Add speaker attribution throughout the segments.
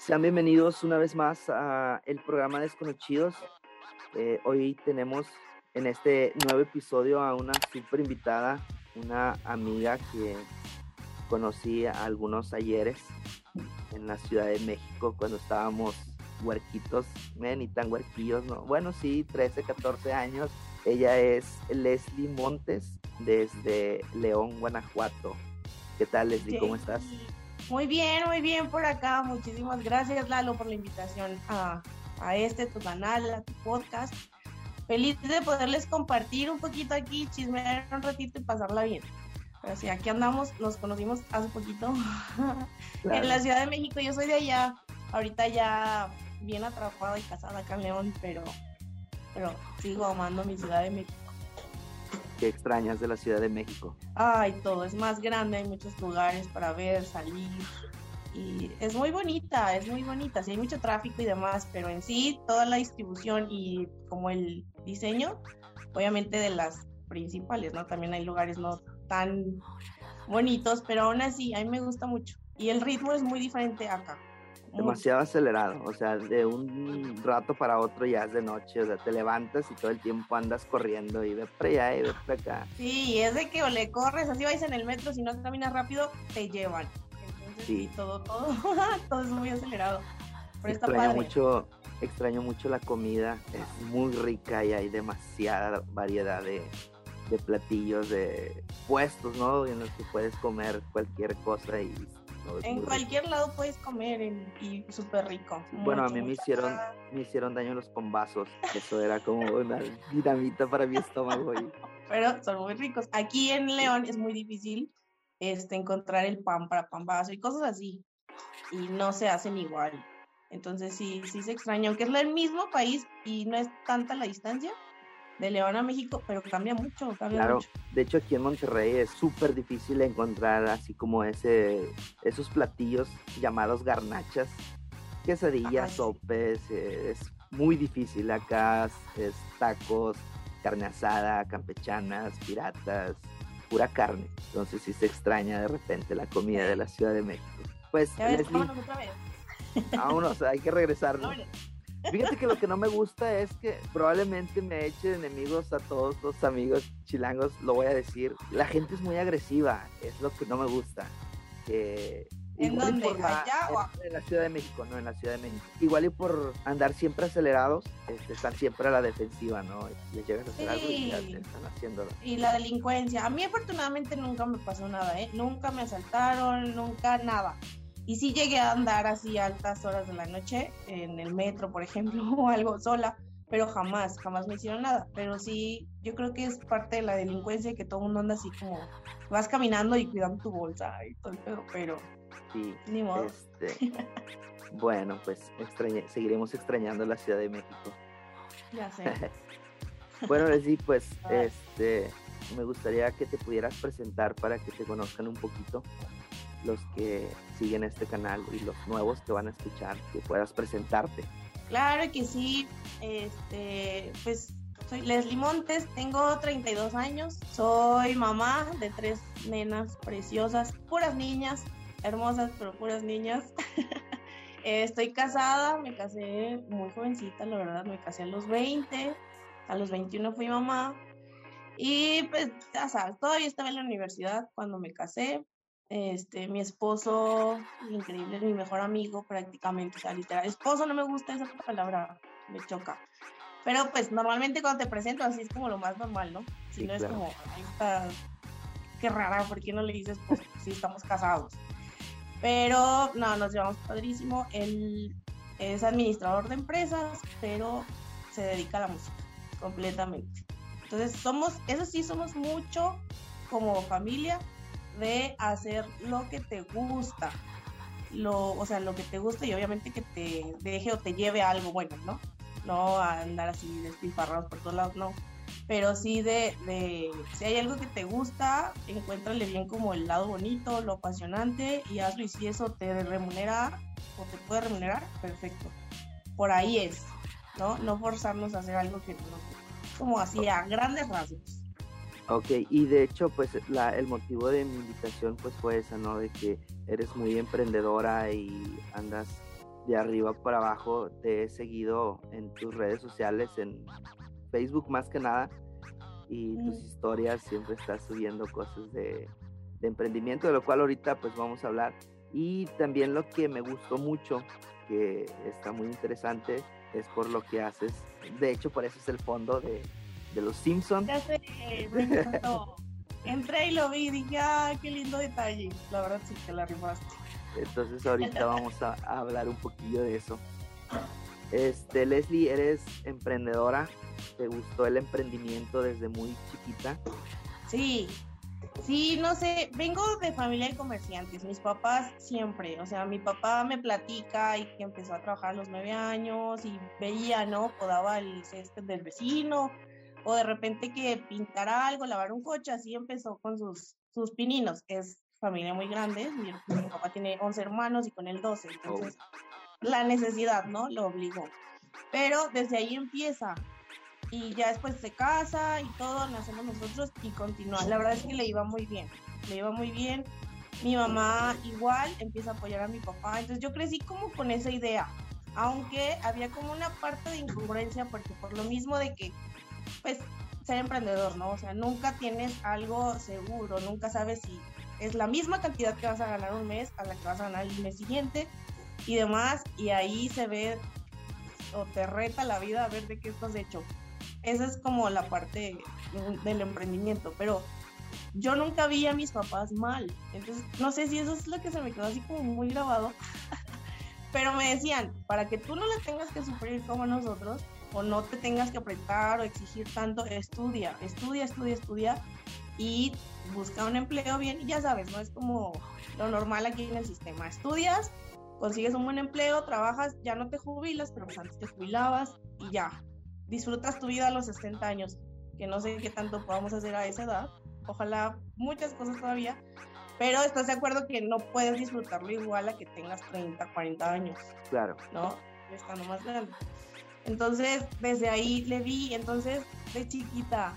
Speaker 1: Sean bienvenidos una vez más a el programa Desconocidos. Eh, hoy tenemos en este nuevo episodio a una super invitada, una amiga que conocí a algunos ayeres en la Ciudad de México cuando estábamos huerquitos, ni tan huerquillos, ¿no? Bueno, sí, 13, 14 años. Ella es Leslie Montes desde León, Guanajuato. ¿Qué tal, Leslie? ¿Cómo estás?
Speaker 2: Muy bien, muy bien por acá. Muchísimas gracias, Lalo, por la invitación a, a este tu canal, a tu podcast. Feliz de poderles compartir un poquito aquí, chismear un ratito y pasarla bien. Pero sí, aquí andamos, nos conocimos hace poquito en la Ciudad de México. Yo soy de allá, ahorita ya bien atrapada y casada acá en León, pero, pero sigo amando mi Ciudad de México.
Speaker 1: ¿Qué extrañas de la Ciudad de México?
Speaker 2: Ay, todo es más grande, hay muchos lugares para ver, salir. Y es muy bonita, es muy bonita. Sí, hay mucho tráfico y demás, pero en sí, toda la distribución y como el diseño, obviamente de las principales, ¿no? También hay lugares no tan bonitos, pero aún así, a mí me gusta mucho. Y el ritmo es muy diferente acá
Speaker 1: demasiado acelerado, o sea, de un rato para otro ya es de noche, o sea, te levantas y todo el tiempo andas corriendo y ve para allá y ve para acá.
Speaker 2: Sí, es de que o le corres, así vais en el metro, si no caminas rápido, te llevan. Entonces, sí, todo, todo, todo es muy acelerado.
Speaker 1: Pero extraño mucho, extraño mucho la comida, es muy rica y hay demasiada variedad de, de platillos, de puestos, ¿no? En los que puedes comer cualquier cosa y
Speaker 2: en cualquier lado puedes comer y súper rico.
Speaker 1: Bueno, a mí me hicieron, me hicieron daño los pombazos. Eso era como una dinamita para mi estómago.
Speaker 2: Pero son muy ricos. Aquí en León es muy difícil este, encontrar el pan para pambazo y cosas así. Y no se hacen igual. Entonces sí, sí se extraña, aunque es el mismo país y no es tanta la distancia, de León a México, pero cambia mucho, claro,
Speaker 1: de hecho aquí en Monterrey es súper difícil encontrar así como ese, esos platillos llamados garnachas, quesadillas, sopes, eh, es muy difícil acá, es tacos, carne asada, campechanas, piratas, pura carne, entonces sí se extraña de repente la comida de la Ciudad de México. Pues, vámonos otra vez. Vámonos, hay que regresar. Fíjate que lo que no me gusta es que probablemente me eche enemigos a todos los amigos chilangos, lo voy a decir. La gente es muy agresiva, es lo que no me gusta.
Speaker 2: ¿En dónde? ¿Allá
Speaker 1: o en, la Ciudad de México, no, en la Ciudad de México. Igual y por andar siempre acelerados, este, están siempre a la defensiva, ¿no? Les llegas a hacer algo y ya están haciéndolo.
Speaker 2: Y la delincuencia. A mí afortunadamente nunca me pasó nada, ¿eh? Nunca me asaltaron, nunca nada. Y sí llegué a andar así a altas horas de la noche, en el metro, por ejemplo, o algo sola, pero jamás, jamás me hicieron nada. Pero sí, yo creo que es parte de la delincuencia que todo el mundo anda así como, vas caminando y cuidando tu bolsa y todo el pedo, pero sí, ni modo. Este,
Speaker 1: bueno, pues seguiremos extrañando la Ciudad de México.
Speaker 2: Ya sé.
Speaker 1: bueno, sí, pues este, me gustaría que te pudieras presentar para que te conozcan un poquito los que siguen este canal y los nuevos que van a escuchar, que puedas presentarte.
Speaker 2: Claro que sí, este, pues soy Leslie Montes, tengo 32 años, soy mamá de tres nenas preciosas, puras niñas, hermosas, pero puras niñas. Estoy casada, me casé muy jovencita, la verdad, me casé a los 20, a los 21 fui mamá. Y pues, ya sabes, todavía estaba en la universidad cuando me casé. Este, mi esposo, increíble, es mi mejor amigo prácticamente, o sea, literal. Esposo no me gusta esa palabra, me choca. Pero pues normalmente cuando te presento así es como lo más normal, ¿no? Si no es como, ahí está, qué rara, ¿por qué no le dices esposo? Sí, estamos casados. Pero no, nos llevamos padrísimo. Él es administrador de empresas, pero se dedica a la música completamente. Entonces somos, eso sí, somos mucho como familia, de hacer lo que te gusta, lo, o sea, lo que te gusta y obviamente que te deje o te lleve a algo bueno, ¿no? No a andar así despilfarrados por todos lados, no. Pero sí de, de, si hay algo que te gusta, encuéntrale bien como el lado bonito, lo apasionante y hazlo y si eso te remunera o te puede remunerar, perfecto. Por ahí es, ¿no? No forzarnos a hacer algo que no, como así a grandes rasgos.
Speaker 1: Ok, y de hecho, pues la, el motivo de mi invitación pues fue esa, ¿no? De que eres muy emprendedora y andas de arriba para abajo te he seguido en tus redes sociales, en Facebook más que nada, y tus historias siempre estás subiendo cosas de, de, emprendimiento, de lo cual ahorita pues vamos a hablar. Y también lo que me gustó mucho, que está muy interesante, es por lo que haces. De hecho, por eso es el fondo de, de los Simpsons.
Speaker 2: Ya sé, Entré y lo vi y dije, ah, qué lindo detalle. La verdad sí que la rifaste.
Speaker 1: Entonces ahorita vamos a, a, hablar un poquillo de eso. Este, Leslie, eres emprendedora. ¿Te gustó el emprendimiento desde muy chiquita?
Speaker 2: Sí, sí, no sé, vengo de familia de comerciantes, mis papás siempre, o sea, mi papá me platica y que empezó a trabajar a los nueve años y veía, ¿no? Podaba el césped del vecino, o de repente que pintara algo, lavar un coche, así empezó con sus, sus pininos, es familia muy grande, mi, mi papá tiene 11 hermanos y con él 12, entonces la necesidad, ¿no? Lo obligó. Pero desde ahí empieza, y ya después se casa y todo, nacemos nosotros y continúa. La verdad es que le iba muy bien, le iba muy bien. Mi mamá igual empieza a apoyar a mi papá, entonces yo crecí como con esa idea, aunque había como una parte de incongruencia porque por lo mismo de que, pues, ser emprendedor, ¿no? O sea, nunca tienes algo seguro, nunca sabes si es la misma cantidad que vas a ganar un mes a la que vas a ganar el mes siguiente y demás, y ahí se ve o te reta la vida a ver de qué estás hecho esa es como la parte del emprendimiento, pero yo nunca vi a mis papás mal, entonces no sé si eso es lo que se me quedó así como muy grabado, pero me decían, para que tú no le tengas que sufrir como nosotros, o no te tengas que apretar o exigir tanto, estudia, estudia, estudia, estudia y busca un empleo bien y ya sabes, no es como lo normal aquí en el sistema, estudias, consigues un buen empleo, trabajas, ya no te jubilas, pero pues antes te jubilabas y ya, disfrutas tu vida a los 60 años, que no sé qué tanto podamos hacer a esa edad, ojalá muchas cosas todavía, pero estás de acuerdo que no puedes disfrutarlo igual a que tengas 30, 40 años.
Speaker 1: Claro.
Speaker 2: ¿No? Estando más grande. Entonces, desde ahí le vi, entonces, de chiquita,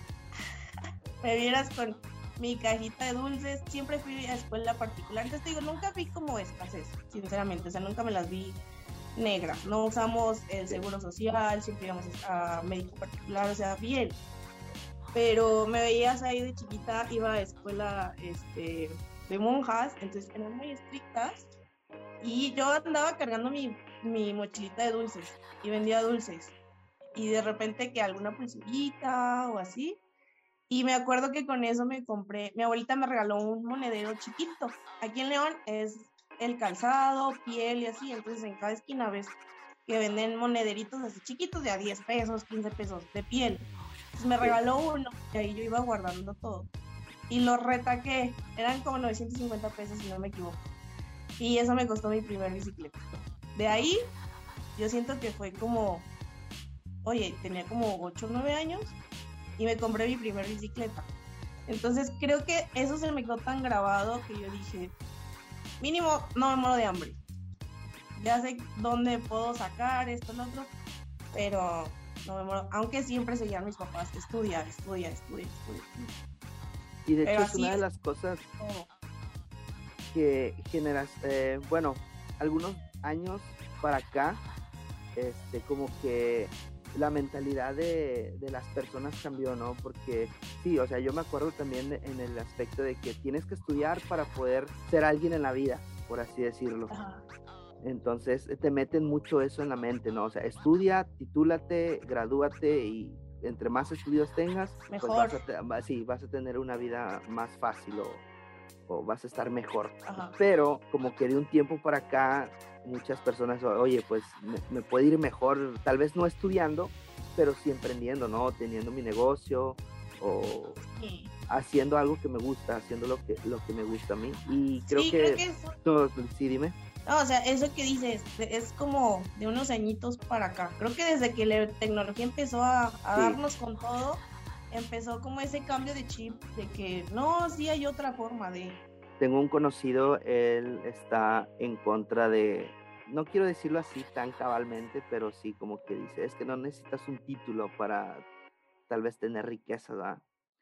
Speaker 2: me vieras con mi cajita de dulces, siempre fui a escuela particular, entonces te digo, nunca vi como escasez, sinceramente, o sea, nunca me las vi negras, no usamos el seguro social, siempre íbamos a médico particular, o sea, bien. Pero me veías ahí de chiquita, iba a escuela este, de monjas, entonces eran muy estrictas. Y yo andaba cargando mi, mi mochilita de dulces y vendía dulces. Y de repente que alguna pulserita o así. Y me acuerdo que con eso me compré, mi abuelita me regaló un monedero chiquito. Aquí en León es el calzado, piel y así. Entonces en cada esquina ves que venden monederitos así chiquitos de a 10 pesos, 15 pesos de piel. Entonces me regaló uno y ahí yo iba guardando todo. Y lo retaqué, eran como 950 pesos si no me equivoco. Y eso me costó mi primer bicicleta. De ahí yo siento que fue como, oye, tenía como 8 o 9 años y me compré mi primer bicicleta. Entonces creo que eso se me quedó tan grabado que yo dije, mínimo no me muero de hambre. Ya sé dónde puedo sacar esto, lo otro, pero no me muero, aunque siempre seguían mis papás, estudia, estudia, estudia, estudia.
Speaker 1: Y de hecho es una de las cosas que generas, eh, bueno, algunos años para acá, este, como que la mentalidad de, de, las personas cambió, ¿no? Porque sí, o sea, yo me acuerdo también en el aspecto de que tienes que estudiar para poder ser alguien en la vida, por así decirlo. Entonces te meten mucho eso en la mente, ¿no? O sea, estudia, titúlate, gradúate y entre más estudios tengas,
Speaker 2: mejor.
Speaker 1: pues vas a, sí, vas a tener una vida más fácil o, o vas a estar mejor.
Speaker 2: Ajá.
Speaker 1: Pero como que de un tiempo para acá muchas personas, oye, pues me, me, puede ir mejor, tal vez no estudiando, pero sí emprendiendo, ¿no? Teniendo mi negocio o
Speaker 2: sí.
Speaker 1: haciendo algo que me gusta, haciendo lo que, lo que me gusta a mí. Y creo
Speaker 2: sí,
Speaker 1: que...
Speaker 2: Creo que eso...
Speaker 1: no, sí, dime.
Speaker 2: No, o sea, eso que dices es como de unos añitos para acá. Creo que desde que la tecnología empezó a, darnos con todo, empezó como ese cambio de chip de que no, sí hay otra forma de...
Speaker 1: Tengo un conocido, él está en contra de, no quiero decirlo así tan cabalmente, pero sí como que dice, es que no necesitas un título para tal vez tener riqueza, ¿verdad?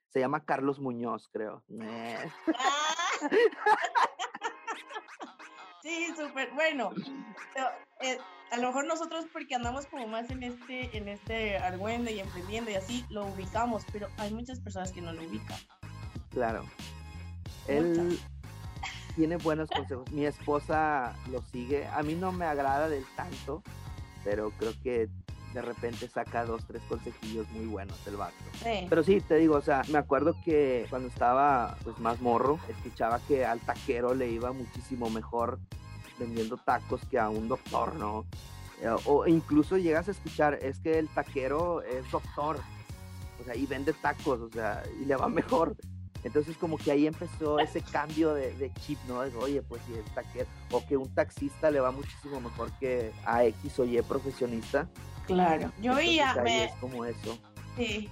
Speaker 1: Se llama Carlos Muñoz, creo.
Speaker 2: Sí, súper bueno. Pero, eh, a lo mejor nosotros porque andamos como más en este, en este argüende y emprendiendo y así lo ubicamos, pero hay muchas personas que no lo ubican.
Speaker 1: Claro. Él tiene buenos consejos. Mi esposa lo sigue. A mí no me agrada del tanto, pero creo que de repente saca dos, tres consejillos muy buenos el vato. Pero sí, te digo, o sea, me acuerdo que cuando estaba pues más morro, escuchaba que al taquero le iba muchísimo mejor vendiendo tacos que a un doctor, ¿no? Eh, o incluso llegas a escuchar, es que el taquero es doctor, o sea, y vende tacos, o sea, y le va mejor. Entonces como que ahí empezó ese cambio de, chip, ¿no? De, oye, pues si el taquero, o que un taxista le va muchísimo mejor que a X o Y profesionista.
Speaker 2: Claro, yo veía...
Speaker 1: Me... Es como eso.
Speaker 2: Sí,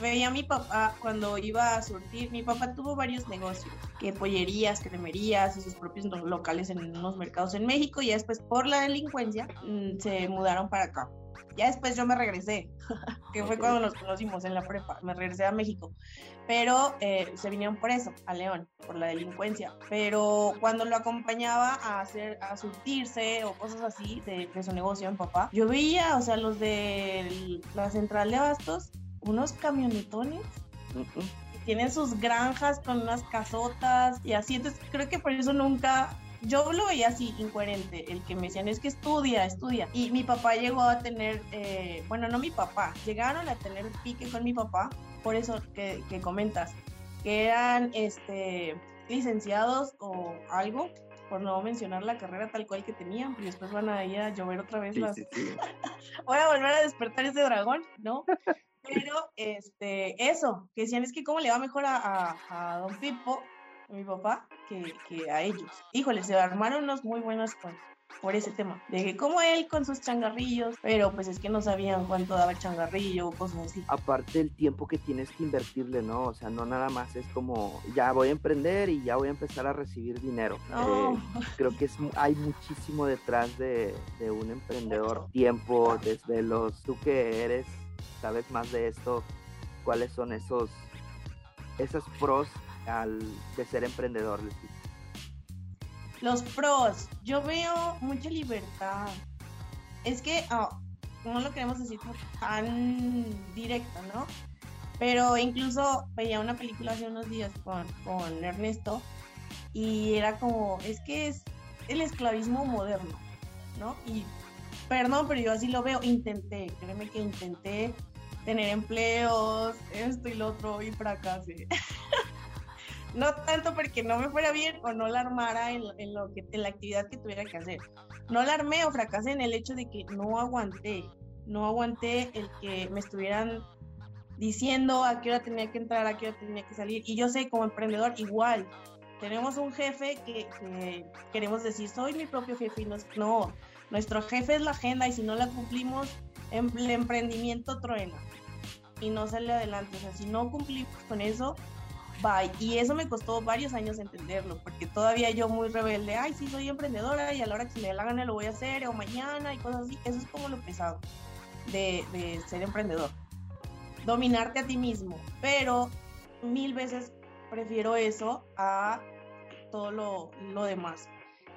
Speaker 2: veía a mi papá cuando iba a surtir, mi papá tuvo varios negocios, que pollerías, cremerías y sus propios locales en unos mercados en México y después por la delincuencia mm, se mudaron para acá. Ya después yo me regresé, que fue cuando nos conocimos en la prepa, me regresé a México, pero eh, se vinieron por eso, a León, por la delincuencia. Pero cuando lo acompañaba a hacer, a surtirse o cosas así de, de su negocio en papá, yo veía, o sea, los de la central de abastos, unos camionetones. Tienen sus granjas con unas casotas y así. Entonces creo que por eso nunca yo lo veía así, incoherente, el que me decían es que estudia, estudia. Y mi papá llegó a tener, eh, bueno, no mi papá, llegaron a tener pique con mi papá, por eso que, comentas, que eran este, licenciados o algo, por no mencionar la carrera tal cual que tenían, y después van a ir a llover otra vez las... Voy a volver a despertar ese dragón, ¿no? Pero, este, eso, que decían es que cómo le va mejor a, a, Don Pipo, a mi papá, que, que, a ellos. Híjole, se armaron unos muy buenos con, por ese tema. De que como él con sus changarrillos, pero pues es que no sabían cuánto daba el changarrillo o cosas así.
Speaker 1: Aparte el tiempo que tienes que invertirle, ¿no? O sea, no nada más es como ya voy a emprender y ya voy a empezar a recibir dinero. Eh, creo que es, hay muchísimo detrás de, de un emprendedor. Tiempo, desvelos. Tú que eres sabes más de esto, cuáles son esos, esos pros al, de ser emprendedor,
Speaker 2: Los pros, yo veo mucha libertad. Es que oh, no lo queremos decir tan directo, ¿no? Pero incluso veía una película hace unos días con, con Ernesto y era como, es que es el esclavismo moderno, ¿no? Y perdón, pero yo así lo veo, intenté, créeme que intenté tener empleos, esto y lo otro, y fracasé. no tanto porque no me fuera bien o no la armara en, lo que, en la actividad que tuviera que hacer. No la armé o fracasé en el hecho de que no aguanté, no aguanté el que me estuvieran diciendo a qué hora tenía que entrar, a qué hora tenía que salir. Y yo sé, como emprendedor, igual. Tenemos un jefe que, queremos decir, soy mi propio jefe y no, no, nuestro jefe es la agenda y si no la cumplimos, em, el emprendimiento truena y no sale adelante. O sea, si no cumplimos con eso, bye. Y eso me costó varios años entenderlo, porque todavía yo muy rebelde, ay, sí, soy emprendedora y a la hora que me dé la gana lo voy a hacer, o mañana y cosas así. Eso es como lo pesado de, de ser emprendedor. Dominarte a ti mismo, pero mil veces prefiero eso a todo lo, lo demás.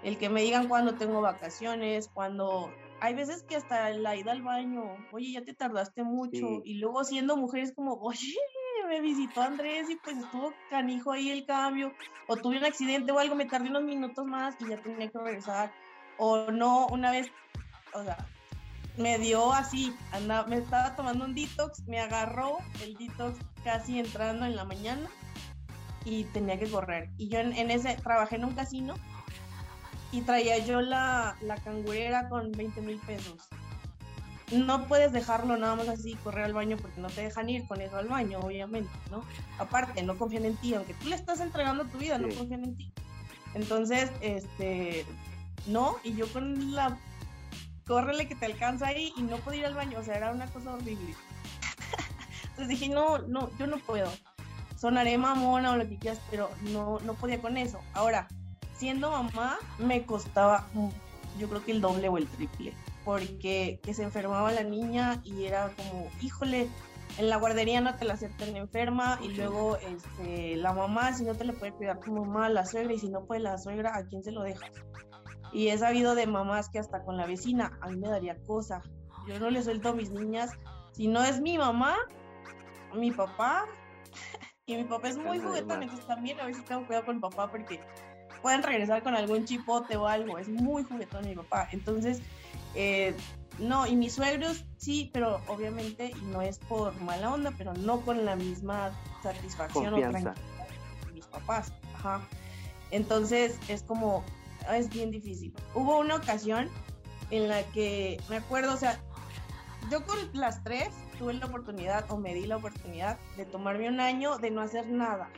Speaker 2: El que me digan cuando tengo vacaciones, cuando hay veces que hasta la ida al baño, oye, ya te tardaste mucho, y luego siendo mujeres como, oye, me visitó Andrés y pues estuvo canijo ahí el cambio, o tuve un accidente o algo, me tardé unos minutos más y ya tenía que regresar, o no, una vez, o sea, me dio así, andaba, me estaba tomando un detox, me agarró el detox casi entrando en la mañana y tenía que correr. Y yo en, ese, trabajé en un casino y traía yo la, la cangurera con 20 mil pesos. No puedes dejarlo nada más así, correr al baño, porque no te dejan ir con eso al baño, obviamente, ¿no? Aparte, no confían en ti, aunque tú le estás entregando tu vida, no confían en ti. Entonces, este, no, y yo con la, córrele que te alcanza ahí y no puedo ir al baño, o sea, era una cosa horrible. Entonces dije, no, no, yo no puedo. Sonaré mamona o lo que quieras, pero no, no podía con eso. Ahora, siendo mamá me costaba, yo creo que el doble o el triple, porque que se enfermaba la niña y era como, híjole, en la guardería no te la aceptan enferma y luego este, la mamá, si no te la puede cuidar tu mamá, la suegra, y si no puede la suegra, ¿a quién se lo dejas? Y he sabido de mamás que hasta con la vecina, a mí me daría cosa. Yo no le suelto a mis niñas. Si no es mi mamá, mi papá, y mi papá es muy juguetón, entonces también a veces tengo cuidado con mi papá porque pueden regresar con algún chipote o algo. Es muy juguetón mi papá. Entonces, eh, no, y mis suegros sí, pero obviamente, y no es por mala onda, pero no con la misma satisfacción o tranquilidad que mis papás. Ajá. Entonces es como, es bien difícil. Hubo una ocasión en la que me acuerdo, o sea, yo con las tres tuve la oportunidad o me di la oportunidad de tomarme un año de no hacer nada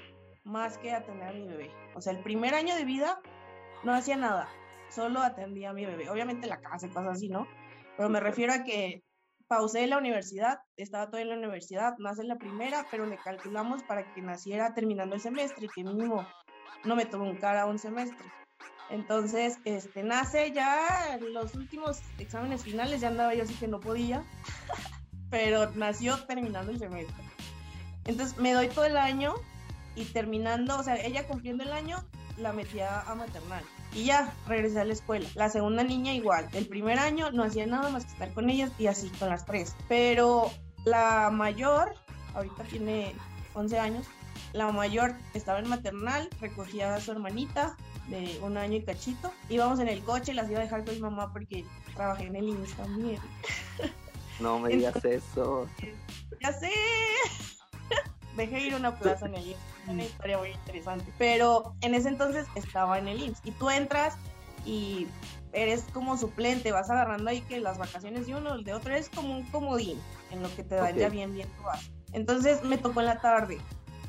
Speaker 2: más que atender a mi bebé. O sea, el primer año de vida no hacía nada, solo atendía a mi bebé. Obviamente la casa y cosas así, ¿no? Pero me refiero a que pausé la universidad, estaba todavía en la universidad, nace la primera, pero le calculamos para que naciera terminando el semestre que mínimo no me tomó un cara un semestre. Entonces, este, nace ya los últimos exámenes finales, ya andaba yo así que no podía, pero nació terminando el semestre. Entonces, me doy todo el año y terminando, o sea, ella cumpliendo el año, la metía a maternal. Y ya, regresé a la escuela. La segunda niña igual. El primer año no hacía nada más que estar con ellas y así con las tres. Pero la mayor, ahorita tiene 11 años, la mayor estaba en maternal, recogía a su hermanita de un año y cachito. Íbamos en el coche, las iba a dejar con mi mamá porque trabajé en el INS también.
Speaker 1: No me digas eso.
Speaker 2: Ya sé. Dejé ir a una plaza en el IMSS una historia muy interesante. Pero en ese entonces estaba en el IMSS y tú entras y eres como suplente, vas agarrando ahí que las vacaciones de uno, el de otro es como un comodín, en lo que te dan ya bien, bien vas. Entonces me tocó en la tarde,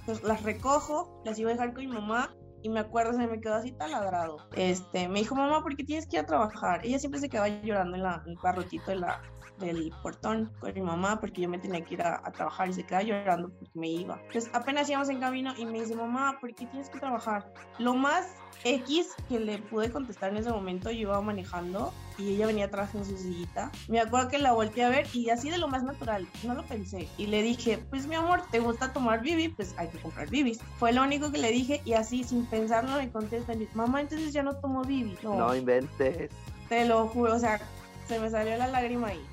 Speaker 2: pues las recojo, las iba a dejar con mi mamá y me acuerdo, se me quedó así taladrado. Este, me dijo, mamá, ¿por qué tienes que ir a trabajar? Ella siempre se quedaba llorando en, la, en el parrotito de la, del portón con mi mamá porque yo me tenía que ir a, trabajar y se quedaba llorando porque me iba. Entonces apenas íbamos en camino y me dice, mamá, ¿por qué tienes que trabajar? Lo más X que le pude contestar en ese momento, yo iba manejando y ella venía atrás en su sillita. Me acuerdo que la volteé a ver y así de lo más natural, no lo pensé. Y le dije, pues mi amor, ¿te gusta tomar bibi? Pues hay que comprar bibis. Fue lo único que le dije y así sin pensarlo me contesta, mamá, entonces ya no tomo bibi.
Speaker 1: No, no inventes.
Speaker 2: Te lo juro, o sea, se me salió la lágrima ahí.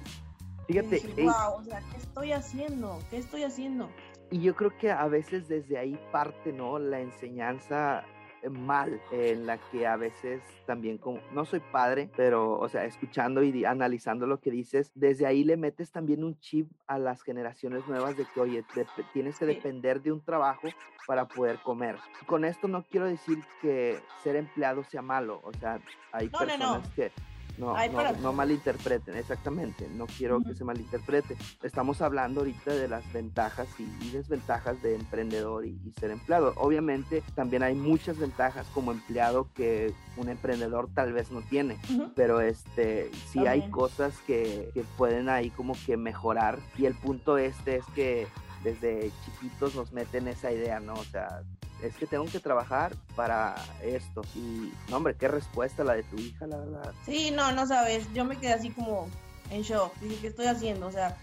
Speaker 1: Fíjate.
Speaker 2: wow, o sea, ¿qué estoy haciendo? ¿Qué estoy haciendo?
Speaker 1: Y yo creo que a veces desde ahí parte, ¿no? La enseñanza eh, mal en la que a veces también como no soy padre pero o sea escuchando y analizando lo que dices desde ahí le metes también un chip a las generaciones nuevas de que oye tienes que depender de un trabajo para poder comer con esto no quiero decir que ser empleado sea malo o sea hay personas que no, no, malinterpreten, exactamente. No quiero que se malinterprete. Estamos hablando ahorita de las ventajas y, desventajas de emprendedor y, ser empleado. Obviamente también hay muchas ventajas como empleado que un emprendedor tal vez no tiene, pero este sí hay cosas que, que pueden ahí como que mejorar. Y el punto este es que desde chiquitos nos meten esa idea, ¿no? O sea, es que tengo que trabajar para esto. Y, no, hombre, qué respuesta la de tu hija, la verdad.
Speaker 2: Sí, no, no sabes. Yo me quedé así como en shock. Dije, ¿qué estoy haciendo? O sea,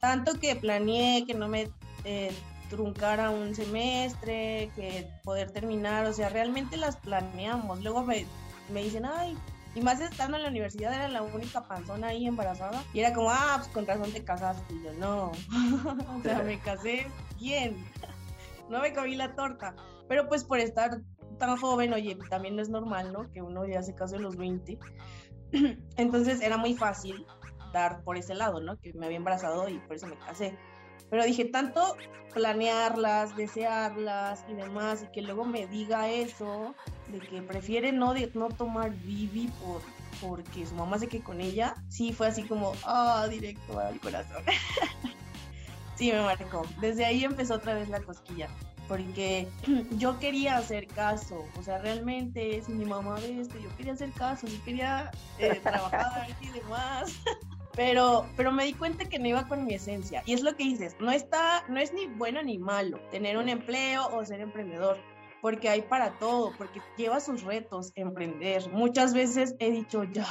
Speaker 2: tanto que planeé que no me eh, truncara un semestre, que poder terminar. O sea, realmente las planeamos. Luego me, me dicen, ay, y más estando en la universidad era la única panzona ahí embarazada. Y era como, ah, pues con razón te casaste. Y yo, no. o sea, me casé bien. no me comí la torta. Pero pues por estar tan joven, oye, también no es normal, ¿no? Que uno ya se case a los 20. Entonces era muy fácil dar por ese lado, ¿no? Que me había embarazado y por eso me casé. Pero dije, tanto planearlas, desearlas y demás, y que luego me diga eso, de que prefiere no, de, no tomar Vivi por, porque su mamá se quede con ella, sí fue así como, ah, directo al corazón. sí, me marcó. Desde ahí empezó otra vez la cosquilla porque yo quería hacer caso, o sea, realmente si mi mamá ve esto, yo quería hacer caso, yo quería eh, trabajar y demás, pero, pero me di cuenta que no iba con mi esencia, y es lo que dices, no está, no es ni bueno ni malo tener un empleo o ser emprendedor, porque hay para todo, porque lleva sus retos emprender. Muchas veces he dicho, ya,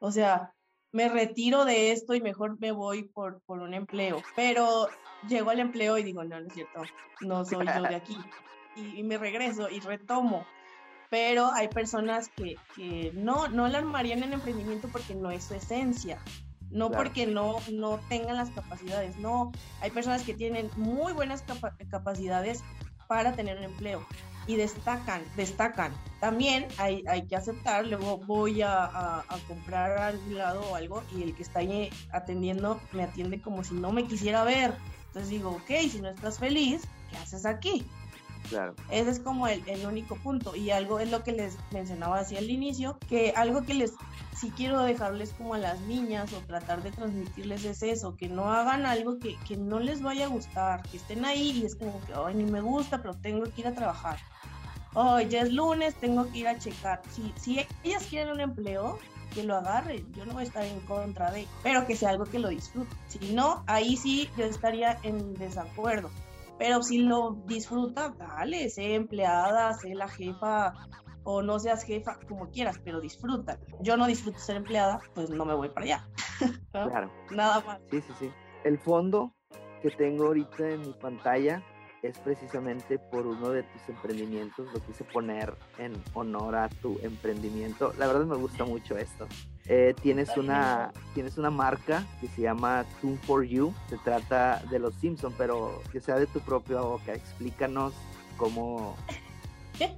Speaker 2: o sea, me retiro de esto y mejor me voy por, por un empleo, pero llego al empleo y digo, no, no es cierto, no soy yo de aquí. Y, me regreso y retomo. pero hay personas que, no, no la armarían en emprendimiento porque no es su esencia. No porque no, no tengan las capacidades, no. Hay personas que tienen muy buenas capacidades para tener un empleo y destacan, destacan. También hay, hay que aceptar, luego voy a, a, a, comprar algún lado o algo y el que está ahí atendiendo me atiende como si no me quisiera ver. Entonces digo, ok, si no estás feliz, ¿qué haces aquí?
Speaker 1: Claro.
Speaker 2: Ese es como el, el, único punto. Y algo es lo que les mencionaba hacia el inicio, que algo que les, si quiero dejarles como a las niñas o tratar de transmitirles es eso, que no hagan algo que, que no les vaya a gustar, que estén ahí y es como que, ay, ni me gusta, pero tengo que ir a trabajar. Hoy ya es lunes, tengo que ir a checar. Si, si ellas quieren un empleo, que lo agarren, yo no voy a estar en contra de, pero que sea algo que lo disfruten. Si no, ahí sí yo estaría en desacuerdo. Pero si lo disfruta, dale, sé empleada, sé la jefa o no seas jefa, como quieras, pero disfruta. Yo no disfruto ser empleada, pues no me voy para allá.
Speaker 1: Claro.
Speaker 2: Nada más.
Speaker 1: Sí, sí, sí. El fondo que tengo ahorita en mi pantalla es precisamente por uno de tus emprendimientos, lo quise poner en honor a tu emprendimiento. La verdad me gusta mucho esto. Eh, tienes, una, tienes una marca que se llama Tune for You, se trata de los Simpsons, pero que sea de tu propia boca. Explícanos cómo,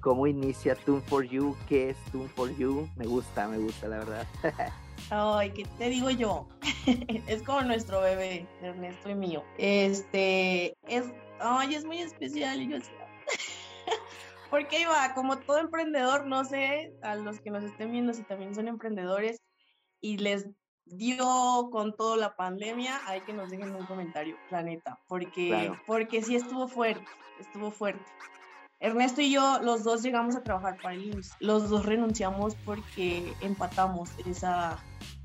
Speaker 1: cómo inicia Tune for You, qué es Tune for You. Me gusta, me gusta, la verdad.
Speaker 2: Ay, ¿qué te digo yo? es como nuestro bebé, Ernesto y mío. Este, es ay, es muy especial. Y yo decía, porque iba, como todo emprendedor, no sé, a los que nos estén viendo si también son emprendedores y les dio con toda la pandemia, hay que nos dejen un comentario, planeta, porque, porque sí estuvo fuerte, estuvo fuerte. Ernesto y yo, los dos llegamos a trabajar para el IMSS. Los dos renunciamos porque empatamos esa,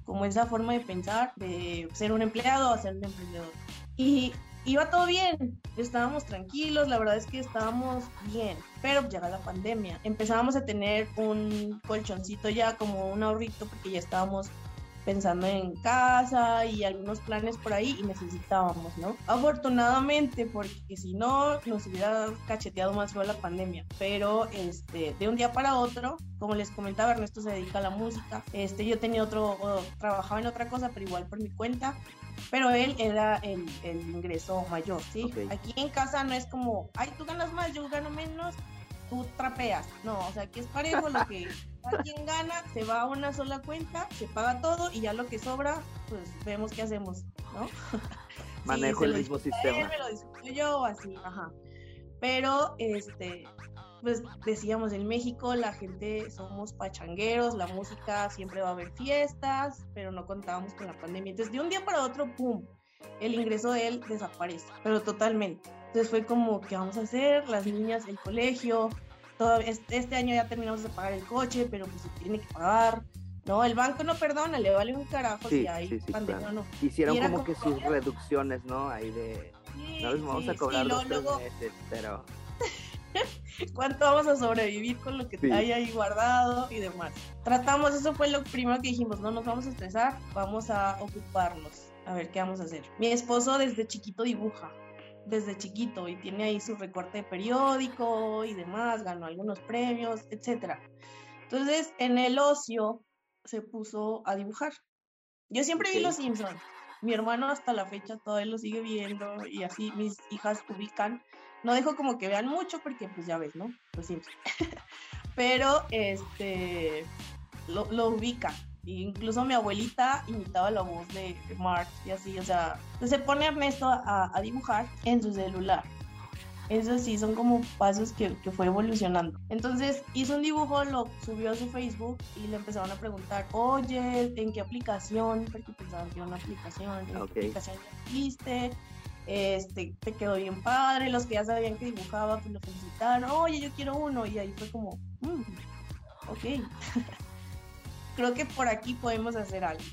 Speaker 2: como esa forma de pensar, de ser un empleado a ser un emprendedor. Y iba todo bien, estábamos tranquilos, la verdad es que estábamos bien, pero llega la pandemia, empezábamos a tener un colchoncito ya como un ahorrito porque ya estábamos pensando en casa y algunos planes por ahí y necesitábamos, ¿no? Afortunadamente, porque si no nos hubiera cacheteado más feo la pandemia, pero este, de un día para otro, como les comentaba, Ernesto se dedica a la música, este, yo tenía otro, trabajaba en otra cosa, pero igual por mi cuenta, pero él era el, el ingreso mayor, ¿sí? Aquí en casa no es como, ay, tú ganas más, yo gano menos, tú trapeas. No, o sea, aquí es parejo lo que alguien gana, se va a una sola cuenta, se paga todo y ya lo que sobra, pues vemos qué hacemos, ¿no?
Speaker 1: Manejo el mismo sistema.
Speaker 2: me lo disfruto yo, así, ajá. Pero, este, pues decíamos, en México la gente somos pachangueros, la música siempre va a haber fiestas, pero no contábamos con la pandemia. Entonces, de un día para otro, ¡pum! El ingreso de él desaparece, pero totalmente. Entonces fue como, ¿qué vamos a hacer? Las niñas, el colegio, todo, este año ya terminamos de pagar el coche, pero pues se tiene que pagar. No, el banco no perdona, le vale un carajo si hay pandemia o no.
Speaker 1: Hicieron como, que sus reducciones, ¿no? Ahí de, no vamos a cobrar los luego, meses, pero...
Speaker 2: cuánto vamos a sobrevivir con lo que hay ahí guardado y demás. Tratamos, eso fue lo primero que dijimos, no nos vamos a estresar, vamos a ocuparnos, a ver qué vamos a hacer. Mi esposo desde chiquito dibuja, desde chiquito y tiene ahí su recorte de periódico y demás, ganó algunos premios, etc. Entonces, en el ocio se puso a dibujar. Yo siempre vi Los Simpsons. Mi hermano hasta la fecha todavía lo sigue viendo y así mis hijas ubican no dejo como que vean mucho porque pues ya ves, ¿no? Pues sí. Pero este lo, lo ubica. Incluso mi abuelita imitaba la voz de, Mark y así, o sea, se pone Ernesto a, a, dibujar en su celular. Eso sí, son como pasos que, que, fue evolucionando. Entonces hizo un dibujo, lo subió a su Facebook y le empezaron a preguntar, oye, ¿en qué aplicación? Porque pensaban que era una aplicación, ¿en qué aplicación existe? Este, te quedó bien padre, los que ya sabían que dibujaba, pues lo felicitaron, oye, yo quiero uno, y ahí fue como, mm, ok, creo que por aquí podemos hacer algo.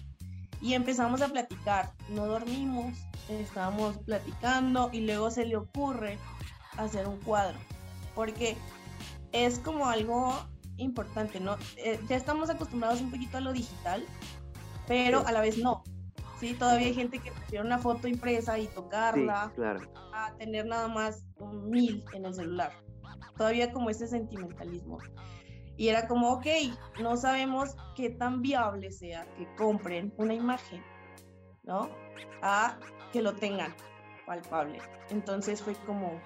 Speaker 2: Y empezamos a platicar, no dormimos, estábamos platicando y luego se le ocurre hacer un cuadro, porque es como algo importante, ¿no? Eh, ya estamos acostumbrados un poquito a lo digital, pero a la vez no. Sí, todavía hay gente que prefiere una foto impresa y tocarla a tener nada más un mil en el celular. Todavía como ese sentimentalismo. Y era como, ok, no sabemos qué tan viable sea que compren una imagen, ¿no? A que lo tengan palpable. Entonces fue como,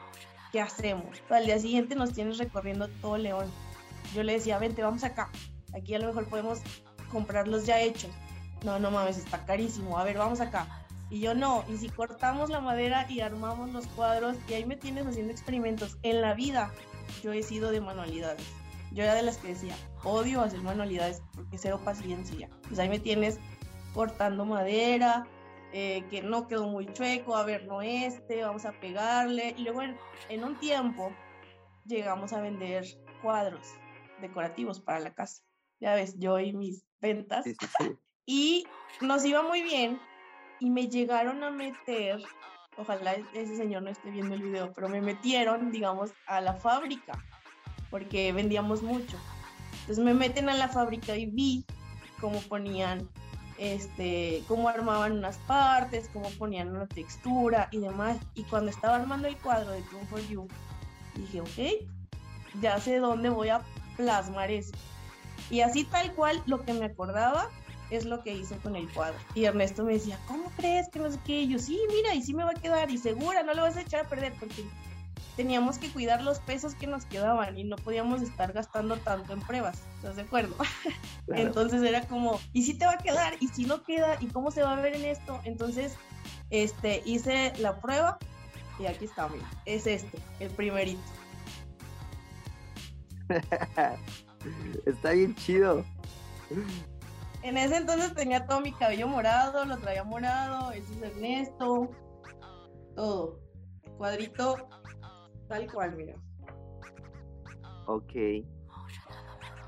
Speaker 2: ¿qué hacemos? Al día siguiente nos tienes recorriendo todo León. Yo le decía, vente, vamos acá. Aquí a lo mejor podemos comprarlos ya hechos. No, no mames, está carísimo. A ver, vamos acá. Y yo no, y si cortamos la madera y armamos los cuadros, y ahí me tienes haciendo experimentos. En la vida yo he sido de manualidades. Yo era de las que decía, odio hacer manualidades porque cero paciencia. Pues ahí me tienes cortando madera, eh, que no quedó muy chueco, a ver, no este, vamos a pegarle. Y luego en, un tiempo llegamos a vender cuadros decorativos para la casa. Ya ves, yo y mis ventas. Y nos iba muy bien y me llegaron a meter, ojalá ese señor no esté viendo el video, pero me metieron, digamos, a la fábrica, porque vendíamos mucho. Entonces me meten a la fábrica y vi cómo ponían, este, cómo armaban unas partes, cómo ponían una textura y demás. Y cuando estaba armando el cuadro de Tune for You, dije, ok, ya sé dónde voy a plasmar eso. Y así tal cual lo que me acordaba es lo que hizo con el cuadro. Y Ernesto me decía, ¿cómo crees que no sé qué? Y yo, sí, mira, y sí me va a quedar, y segura, no lo vas a echar a perder, porque teníamos que cuidar los pesos que nos quedaban y no podíamos estar gastando tanto en pruebas, ¿estás de acuerdo? Entonces era como, ¿y si te va a quedar? ¿Y si no queda? ¿Y cómo se va a ver en esto? Entonces, este, hice la prueba y aquí está, mira, es este, el primerito.
Speaker 1: está bien chido.
Speaker 2: En ese entonces tenía todo mi cabello morado, lo traía morado, ese es Ernesto, todo. Cuadrito tal cual, mira.
Speaker 1: Ok.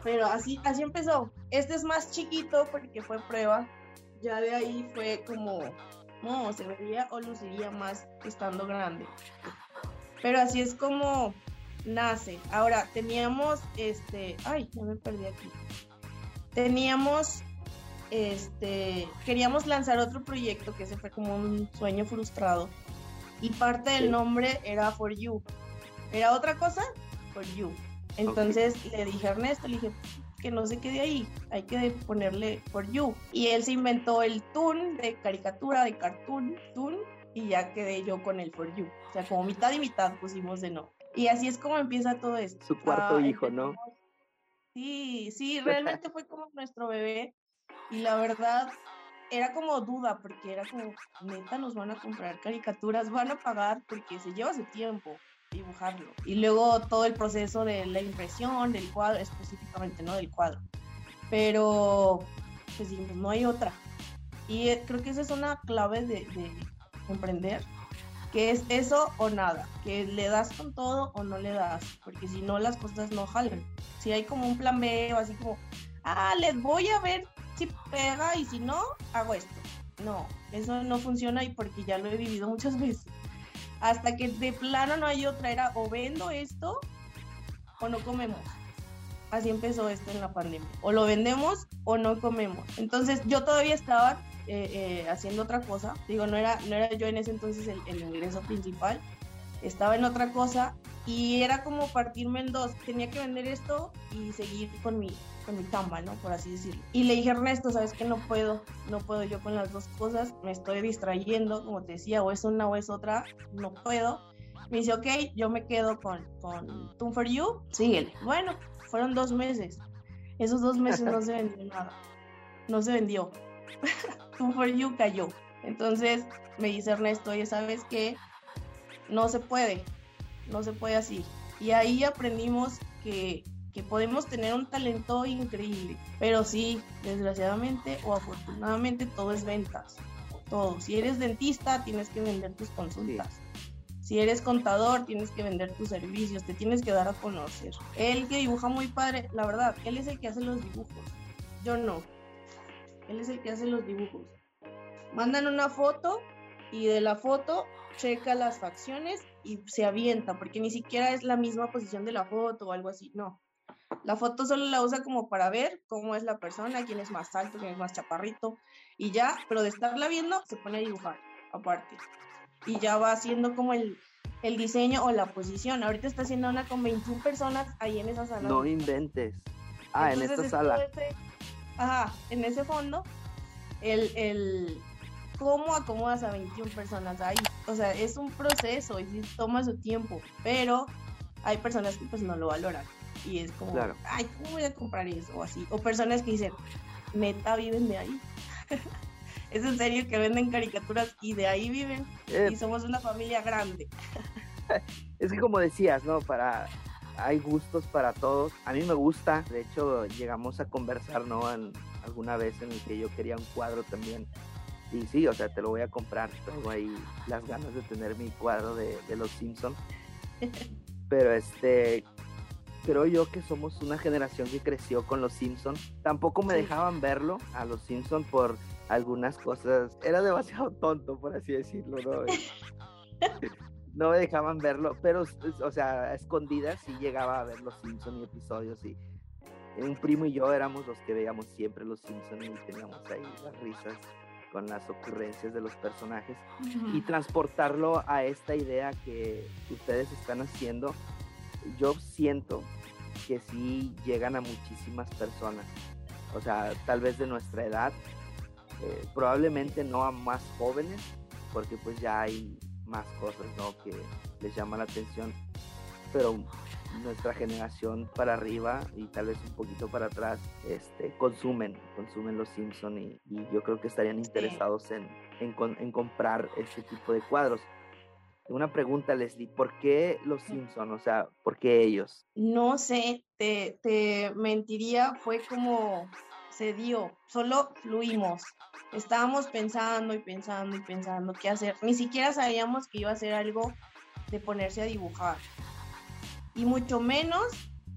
Speaker 2: Pero así, así empezó. Este es más chiquito porque fue prueba. Ya de ahí fue como, no, se vería o luciría más estando grande. Pero así es como nace. Ahora, teníamos este, ay, ya me perdí aquí. Teníamos este, queríamos lanzar otro proyecto que ese fue como un sueño frustrado y parte del nombre era For You. Era otra cosa, For You. Entonces le dije a Ernesto, le dije que no se quede ahí, hay que ponerle For You. Y él se inventó el Toon de caricatura, de cartoon, Toon, y ya quedé yo con el For You. O sea, como mitad y mitad pusimos de no. Y así es como empieza todo esto.
Speaker 1: Su cuarto hijo, ¿no?
Speaker 2: Sí, sí, realmente fue como nuestro bebé y la verdad, era como duda, porque era como, neta, nos van a comprar caricaturas, van a pagar, porque se lleva su tiempo dibujarlo. Y luego todo el proceso de la impresión del cuadro, específicamente, ¿no? Del cuadro. Pero, pues dijimos, no hay otra. Y eh, creo que esa es una clave de, de emprender, que es eso o nada, que le das con todo o no le das, porque si no las cosas no jalan. Si hay como un plan B o así como, ah, les voy a ver si pega y si no, hago esto. No, eso no funciona y porque ya lo he vivido muchas veces. Hasta que de plano no hay otra, era o vendo esto o no comemos. Así empezó esto en la pandemia. O lo vendemos o no comemos. Entonces yo todavía estaba eh, eh, haciendo otra cosa. Digo, no era, no era yo en ese entonces el, el ingreso principal. Estaba en otra cosa y era como partirme en dos. Tenía que vender esto y seguir con mi, con mi chamba, ¿no? Por así decirlo. Y le dije, Ernesto, sabes que no puedo, no puedo yo con las dos cosas, me estoy distrayendo, como te decía, o es una o es otra, no puedo. Me dice, ok, yo me quedo con, con Tune for You, síguele. Bueno, fueron dos meses. Esos dos meses no se vendió nada. No se vendió. Tune for You cayó. Entonces me dice Ernesto, oye, ¿sabes qué? No se puede, no se puede así. Y ahí aprendimos que podemos tener un talento increíble, pero sí, desgraciadamente o afortunadamente todo es ventas, todo. Si eres dentista, tienes que vender tus consultas. Si eres contador, tienes que vender tus servicios, te tienes que dar a conocer. Él que dibuja muy padre, la verdad, él es el que hace los dibujos. Yo no. Él es el que hace los dibujos. Mandan una foto y de la foto checa las facciones y se avienta, porque ni siquiera es la misma posición de la foto o algo así, no. La foto solo la usa como para ver cómo es la persona, quién es más alto, quién es más chaparrito y ya, pero de estarla viendo se pone a dibujar aparte. Y ya va haciendo como el, el diseño o la posición. Ahorita está haciendo una con 21 personas ahí en esa sala.
Speaker 1: No inventes. Ah, en esta sala.
Speaker 2: ajá, en ese fondo, el, el, cómo acomodas a 21 personas ahí. O sea, es un proceso y sí toma su tiempo, pero hay personas que pues no lo valoran. Y es como, ay, ¿cómo voy a comprar eso? O así. O personas que dicen, neta, viven de ahí. es en serio que venden caricaturas y de ahí viven. Eh. y somos una familia grande.
Speaker 1: es que como decías, ¿no? Para hay gustos para todos. A mí me gusta, de hecho llegamos a conversar, ¿no? En, alguna vez en el que yo quería un cuadro también. Y sí, o sea, te lo voy a comprar. Tengo ahí las ganas de tener mi cuadro de, de los Simpsons. Pero este, creo yo que somos una generación que creció con los Simpsons. Tampoco me dejaban verlo a los Simpsons por algunas cosas. Era demasiado tonto, por así decirlo, ¿no? no me dejaban verlo, pero, o sea, a escondidas sí llegaba a ver los Simpsons y episodios y un primo y yo éramos los que veíamos siempre los Simpsons y teníamos ahí las risas con las ocurrencias de los personajes y transportarlo a esta idea que ustedes están haciendo, yo siento que sí llegan a muchísimas personas, o sea, tal vez de nuestra edad, eh, probablemente no a más jóvenes, porque pues ya hay más cosas, ¿no? Que les llama la atención, pero nuestra generación para arriba y tal vez un poquito para atrás, este, consumen, consumen los Simpson y, yo creo que estarían interesados en, en, comprar este tipo de cuadros. Una pregunta, Leslie, ¿por qué los Simpson? O sea, ¿por qué ellos?
Speaker 2: No sé, te, te mentiría, fue como se dio, solo fluimos. Estábamos pensando y pensando y pensando qué hacer. Ni siquiera sabíamos que iba a ser algo de ponerse a dibujar. Y mucho menos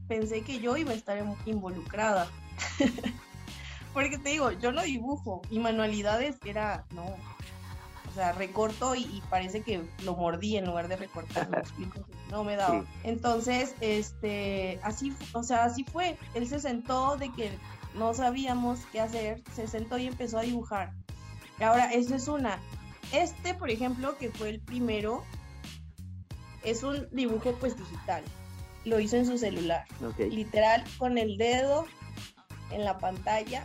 Speaker 2: pensé que yo iba a estar involucrada. Porque te digo, yo no dibujo y manualidades era, no. O sea, recorto y, parece que lo mordí en lugar de recortar, no me daba. Entonces, este, así, o sea, así fue. Él se sentó de que no sabíamos qué hacer, se sentó y empezó a dibujar. Ahora, eso es una. Este, por ejemplo, que fue el primero, es un dibujo pues digital. Lo hizo en su celular. Literal, con el dedo en la pantalla,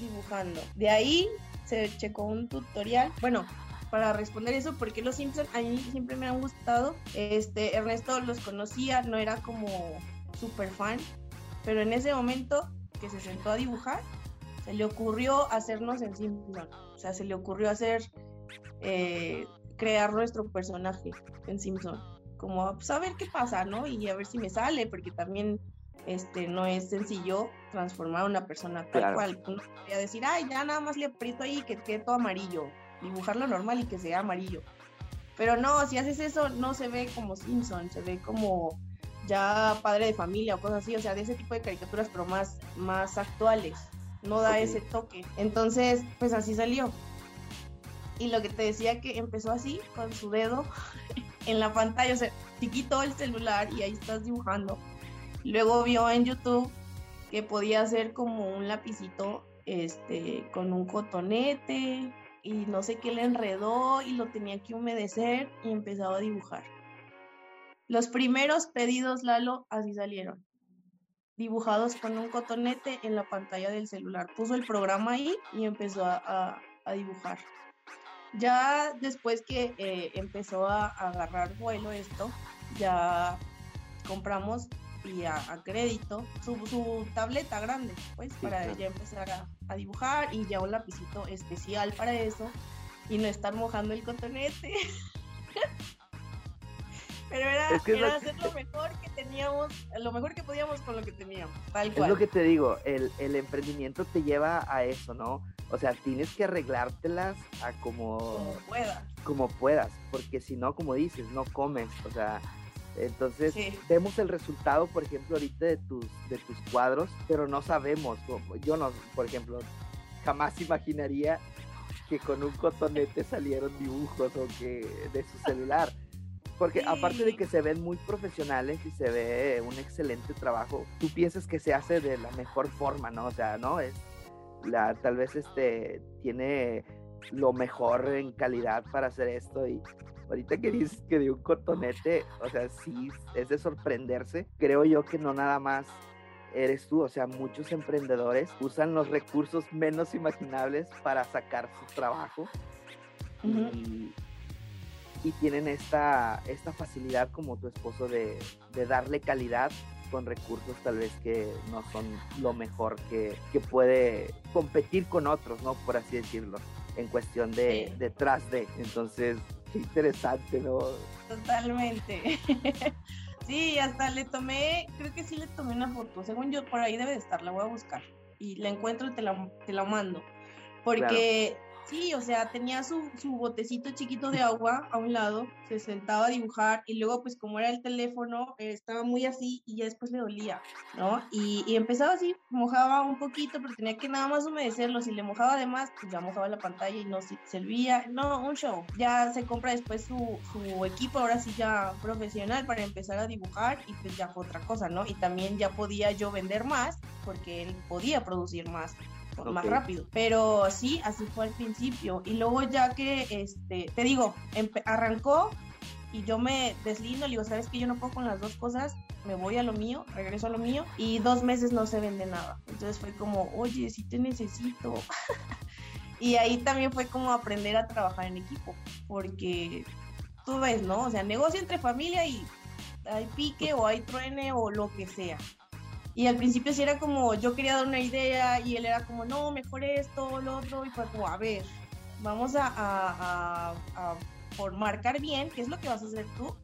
Speaker 2: dibujando. De ahí se checó un tutorial. Bueno, para responder eso, porque los Simpsons a mí siempre me han gustado. Este, Ernesto los conocía, no era como super fan, pero en ese momento que se sentó a dibujar, se le ocurrió hacernos en Simpson. O sea, se le ocurrió hacer, eh, crear nuestro personaje en Simpson. Como, pues a ver qué pasa, ¿no? Y a ver si me sale, porque también este, no es sencillo transformar a una persona tal cual. Uno podría decir, ay, ya nada más le aprieto ahí que quede todo amarillo. Dibujarlo normal y que sea amarillo. Pero no, si haces eso, no se ve como Simpson, se ve como ya padre de familia o cosas así, o sea, de ese tipo de caricaturas, pero más, más actuales. No da ese toque. Entonces, pues así salió. Y lo que te decía que empezó así, con su dedo en la pantalla, o sea, chiquito el celular y ahí estás dibujando. Luego vio en YouTube que podía hacer como un lapicito este, con un cotonete y no sé qué le enredó y lo tenía que humedecer y empezaba a dibujar. Los primeros pedidos, Lalo, así salieron. Dibujados con un cotonete en la pantalla del celular. Puso el programa ahí y empezó a, dibujar. Ya después que eh, empezó a, agarrar vuelo esto, ya compramos y a, crédito su, tableta grande, pues, para ya empezar a, a, dibujar y ya un lapicito especial para eso y no estar mojando el cotonete. Pero era, hacer lo mejor que teníamos, lo mejor que podíamos con lo que teníamos, tal cual.
Speaker 1: Es lo que te digo, el, el emprendimiento te lleva a eso, ¿no? O sea, tienes que arreglártelas a como...
Speaker 2: Como puedas.
Speaker 1: Como puedas, porque si no, como dices, no comes, o sea... Entonces, vemos el resultado, por ejemplo, ahorita de tus, de tus cuadros, pero no sabemos. Yo no, por ejemplo, jamás imaginaría que con un cotonete salieron dibujos o que de su celular. Porque aparte de que se ven muy profesionales y se ve un excelente trabajo, tú piensas que se hace de la mejor forma, ¿no? O sea, ¿no? Es la, tal vez este tiene lo mejor en calidad para hacer esto y ahorita que dices que de un cotonete, o sea, sí es de sorprenderse. Creo yo que no nada más eres tú, o sea, muchos emprendedores usan los recursos menos imaginables para sacar su trabajo y, tienen esta, esta facilidad como tu esposo de, darle calidad con recursos tal vez que no son lo mejor que, puede competir con otros, ¿no? Por así decirlo, en cuestión de detrás de. Entonces, interesante, ¿no?
Speaker 2: Totalmente. Sí, hasta le tomé, creo que sí le tomé una foto. Según yo, por ahí debe de estar, la voy a buscar. Y la encuentro y te la, te la mando. Porque Sí, o sea, tenía su, su, botecito chiquito de agua a un lado, se sentaba a dibujar y luego pues como era el teléfono, eh, estaba muy así y ya después le dolía, ¿no? Y, y, empezaba así, mojaba un poquito, pero tenía que nada más humedecerlo, si le mojaba además, pues ya mojaba la pantalla y no servía, no, un show. Ya se compra después su, su equipo, ahora sí ya profesional para empezar a dibujar y pues ya fue otra cosa, ¿no? Y también ya podía yo vender más porque él podía producir más más rápido. Pero sí, así fue al principio. Y luego ya que, este, te digo, arrancó y yo me deslindo, le digo, ¿sabes que yo no puedo con las dos cosas? Me voy a lo mío, regreso a lo mío y dos meses no se vende nada. Entonces fue como, oye, sí te necesito. y ahí también fue como aprender a trabajar en equipo, porque tú ves, ¿no? O sea, negocio entre familia y hay pique o hay truene o lo que sea. Y al principio sí era como, yo quería dar una idea y él era como, no, mejor esto, lo otro, y fue como, a ver, vamos a, a, a, por marcar bien qué es lo que vas a hacer tú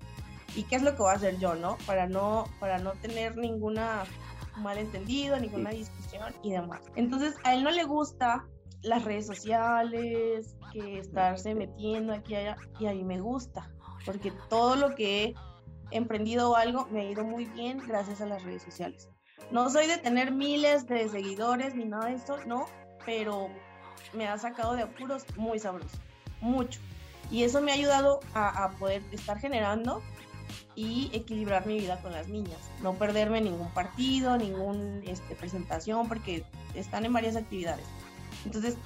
Speaker 2: y qué es lo que voy a hacer yo, ¿no? Para no, para no tener ninguna malentendido, ninguna discusión y demás. Entonces, a él no le gusta las redes sociales, que estarse metiendo aquí y allá, y a mí me gusta, porque todo lo que he emprendido o algo me ha ido muy bien gracias a las redes sociales. No soy de tener miles de seguidores ni nada de eso, no, pero me ha sacado de apuros muy sabroso, mucho. Y eso me ha ayudado a, poder estar generando y equilibrar mi vida con las niñas. No perderme ningún partido, ninguna este, presentación, porque están en varias actividades. Entonces,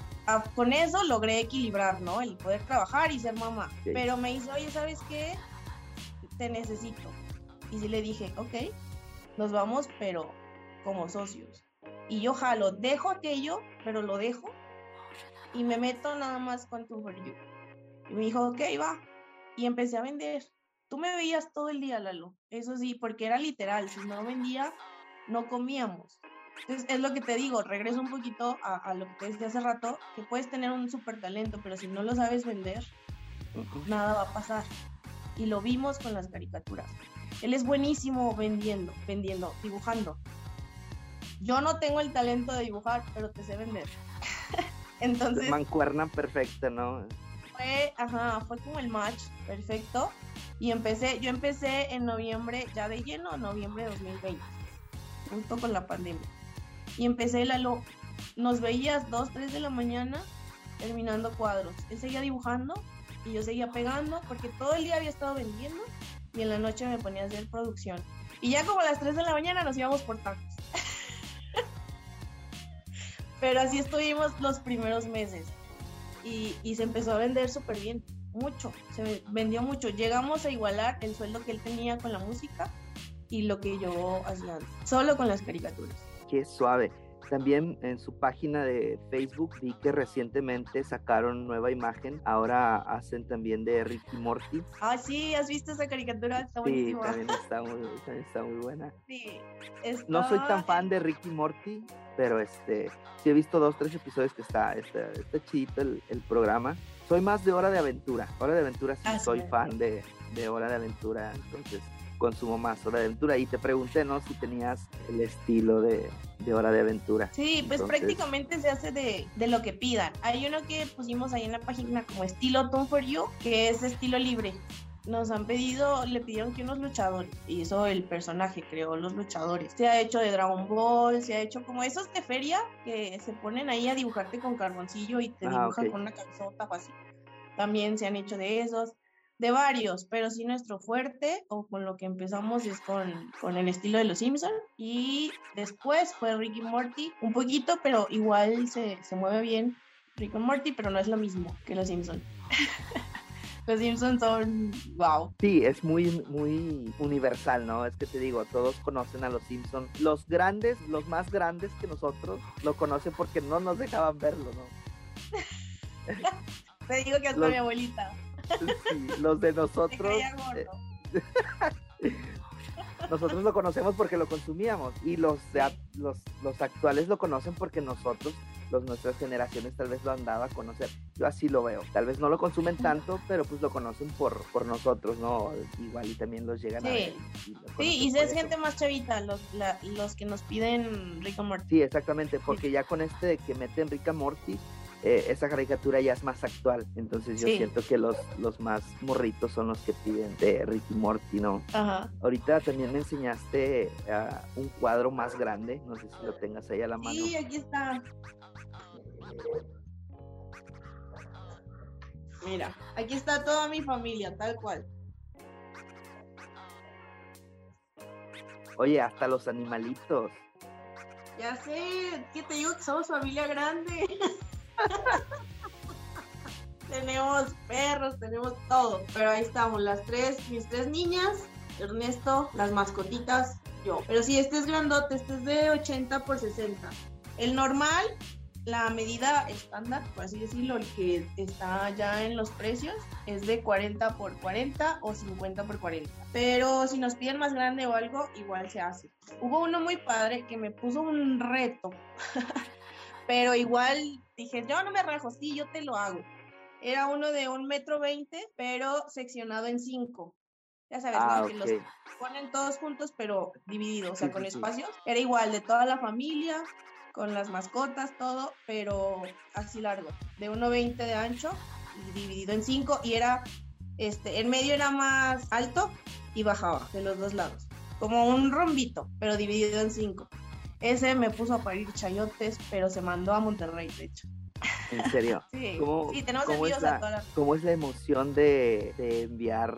Speaker 2: con eso logré equilibrar, ¿no? El poder trabajar y ser mamá. Pero me hizo, oye, ¿sabes qué? Te necesito. Y sí le dije, ok, nos vamos, pero como socios. Y yo jalo, dejo aquello, pero lo dejo y me meto nada más con tu for you. Y me dijo, ok, va. Y empecé a vender. Tú me veías todo el día, Lalo. Eso sí, porque era literal. Si no vendía, no comíamos. Entonces, es lo que te digo, regreso un poquito a, lo que te decía hace rato, que puedes tener un súper talento, pero si no lo sabes vender, nada va a pasar. Y lo vimos con las caricaturas. Él es buenísimo vendiendo, vendiendo, dibujando. Yo no tengo el talento de dibujar, pero te sé vender. Entonces.
Speaker 1: Mancuerna perfecta, ¿no?
Speaker 2: Fue, ajá, fue como el match perfecto. Y empecé, yo empecé en noviembre, ya de lleno, noviembre de 2020, junto con la pandemia. Y empecé la lo, nos veías 2, 3 de la mañana terminando cuadros. Él seguía dibujando y yo seguía pegando porque todo el día había estado vendiendo y en la noche me ponía a hacer producción. Y ya como a las 3 de la mañana nos íbamos por tacos. Pero así estuvimos los primeros meses y, y se empezó a vender súper bien, mucho, se vendió mucho. Llegamos a igualar el sueldo que él tenía con la música y lo que yo hacía solo con las caricaturas.
Speaker 1: Qué suave. También en su página de Facebook vi que recientemente sacaron nueva imagen. Ahora hacen también de Ricky Morty.
Speaker 2: Ah, sí, ¿has visto esa caricatura? Está
Speaker 1: sí, también está muy, está muy buena. Sí, No soy tan fan de Ricky Morty, pero este sí he visto dos, tres episodios que está, está, está chidito el, el programa. Soy más de Hora de Aventura. Hora de Aventura sí ah, soy fan de, de Hora de Aventura, entonces consumo más Hora de Aventura y te pregunté, ¿no? Si tenías el estilo de, de Hora de Aventura.
Speaker 2: Sí, pues prácticamente se hace de, de, lo que pidan. Hay uno que pusimos ahí en la página como estilo Tone for You, que es estilo libre. Nos han pedido, le pidieron que unos luchadores, hizo el personaje, creó los luchadores. Se ha hecho de Dragon Ball, se ha hecho como esos de feria que se ponen ahí a dibujarte con carboncillo y te ah, dibujan con una calzota o así. También se han hecho de esos de varios, pero sí nuestro fuerte o con lo que empezamos es con, con el estilo de los Simpson y después fue Ricky Morty, un poquito, pero igual se, se mueve bien Ricky Morty, pero no es lo mismo que los Simpson. Los Simpsons son wow.
Speaker 1: Sí, es muy, muy universal, ¿no? Es que te digo, todos conocen a los Simpsons. Los grandes, los más grandes que nosotros, lo conocen porque no nos dejaban verlo, ¿no?
Speaker 2: te digo que hasta mi abuelita.
Speaker 1: Sí, los de nosotros. nosotros lo conocemos porque lo consumíamos y los, los, los actuales lo conocen porque nosotros, los, nuestras generaciones tal vez lo han dado a conocer. Yo así lo veo. Tal vez no lo consumen tanto, pero pues lo conocen por, por nosotros, ¿no? Igual y también los llegan a ver.
Speaker 2: sí, y es gente más chavita, los, los que nos piden Rick and Morty.
Speaker 1: Sí, exactamente, porque ya con este que meten Rick and Morty, eh, esa caricatura ya es más actual. Entonces yo siento que los, los más morritos son los que piden de Ricky Morty, ¿no? Ajá. Ahorita también me enseñaste ah, un cuadro más grande, no sé si lo tengas ahí a la mano.
Speaker 2: Sí, aquí está. Mira, aquí está toda mi familia, tal cual.
Speaker 1: Oye, hasta los animalitos.
Speaker 2: Ya sé, ¿qué te digo que somos familia grande? tenemos perros, tenemos todo. Pero ahí estamos, las tres, mis tres niñas, Ernesto, las mascotitas, yo. Pero si este es grandote, este es de 80 por 60. El normal, la medida estándar, por así decirlo, el que está ya en los precios, es de 40 por 40 o 50 por 40. Pero si nos piden más grande o algo, igual se hace. Hubo uno muy padre que me puso un reto. pero igual dije, yo no me rajo, sí, yo te lo hago. Era uno de un metro veinte, pero seccionado en cinco. Ya sabes, ah, que los ponen todos juntos, pero divididos, o sea, con espacios. Era igual, de toda la familia, con las mascotas, todo, pero así largo, de 1,20 de ancho y dividido en cinco. Y era, este, en medio era más alto y bajaba de los dos lados, como un rombito, pero dividido en cinco. Ese me puso a parir chayotes, pero se mandó a Monterrey, de hecho.
Speaker 1: ¿En serio?
Speaker 2: sí, ¿Cómo, sí, tenemos
Speaker 1: cómo
Speaker 2: envíos a toda
Speaker 1: ¿Cómo es la emoción de, enviar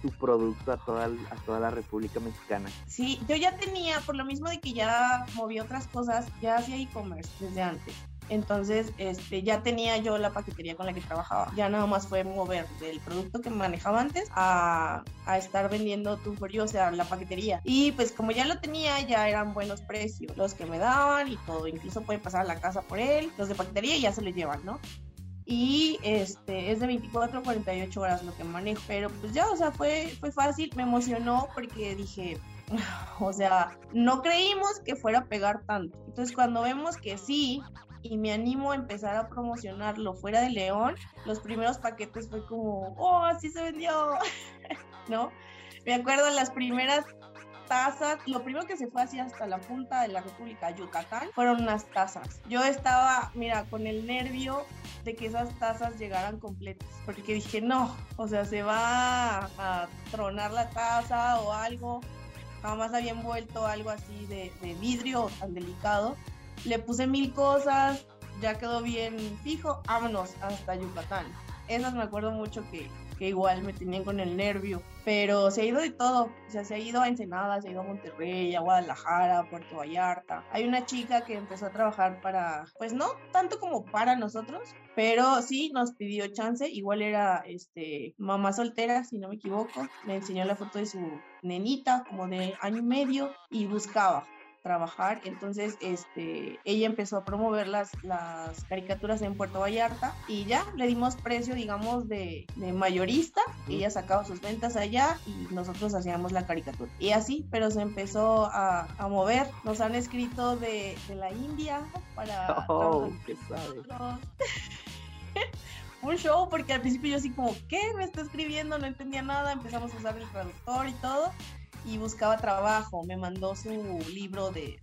Speaker 1: tu producto a toda, a toda la República Mexicana?
Speaker 2: Sí, yo ya tenía, por lo mismo de que ya moví otras cosas, ya hacía e-commerce desde antes. Entonces, este, ya tenía yo la paquetería con la que trabajaba. Ya nada más fue mover del producto que manejaba antes a, a estar vendiendo tu frío, o sea, la paquetería. Y pues como ya lo tenía, ya eran buenos precios los que me daban y todo. Incluso puede pasar a la casa por él. Los de paquetería ya se le llevan, ¿no? y este es de 24 a 48 horas lo que manejo, pero pues ya, o sea, fue, fue fácil, me emocionó porque dije, o sea, no creímos que fuera a pegar tanto. Entonces cuando vemos que sí, y me animo a empezar a promocionarlo fuera de León, los primeros paquetes fue como, oh, así se vendió, ¿no? Me acuerdo las primeras tazas, lo primero que se fue así hasta la punta de la República Yucatán fueron unas tazas. Yo estaba, mira, con el nervio de que esas tazas llegaran completas, porque dije, no, o sea, se va a tronar la taza o algo. Jamás había envuelto algo así de, de vidrio tan delicado le puse mil cosas, ya quedó bien fijo, vámonos hasta Yucatán. Esas me acuerdo mucho que, que igual me tenían con el nervio, pero se ha ido de todo, o sea, se ha ido a Ensenada, se ha ido a Monterrey, a Guadalajara, a Puerto Vallarta. Hay una chica que empezó a trabajar para, pues no tanto como para nosotros, pero sí nos pidió chance, igual era este mamá soltera, si no me equivoco, me enseñó la foto de su nenita como de año y medio y buscaba trabajar. Entonces, este, ella empezó a promover las, las caricaturas en Puerto Vallarta y ya le dimos precio, digamos, de, de mayorista. Ella sacaba sus ventas allá y nosotros hacíamos la caricatura. Y así, pero se empezó a, a mover. Nos han escrito de, de la India para...
Speaker 1: Oh, ¿qué
Speaker 2: un show porque al principio yo así como, ¿qué? Me está escribiendo, no entendía nada, empezamos a usar el traductor y todo y buscaba trabajo. Me mandó su libro de,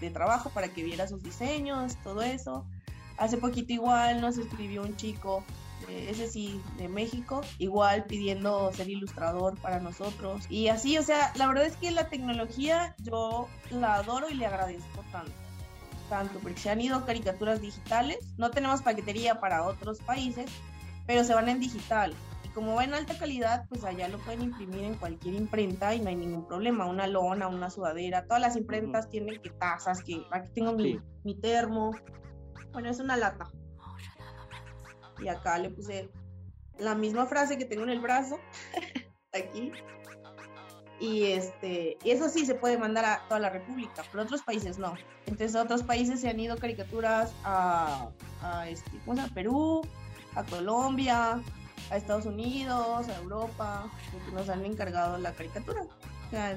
Speaker 2: de, trabajo para que viera sus diseños, todo eso. Hace poquito igual nos escribió un chico, ese sí, de México, igual pidiendo ser ilustrador para nosotros. Y así, o sea, la verdad es que la tecnología yo la adoro y le agradezco tanto. Tanto porque se han ido caricaturas digitales, no tenemos paquetería para otros países, pero se van en digital como va en alta calidad, pues allá lo pueden imprimir en cualquier imprenta y no hay ningún problema. Una lona, una sudadera, todas las imprentas tienen que tazas, que aquí tengo mi, mi termo. Bueno, es una lata. Y acá le puse la misma frase que tengo en el brazo, aquí. Y este, y eso sí se puede mandar a toda la República, pero otros países no. Entonces, otros países se han ido caricaturas a, a, este, a Perú, a Colombia, a Estados Unidos, a Europa, nos han encargado la caricatura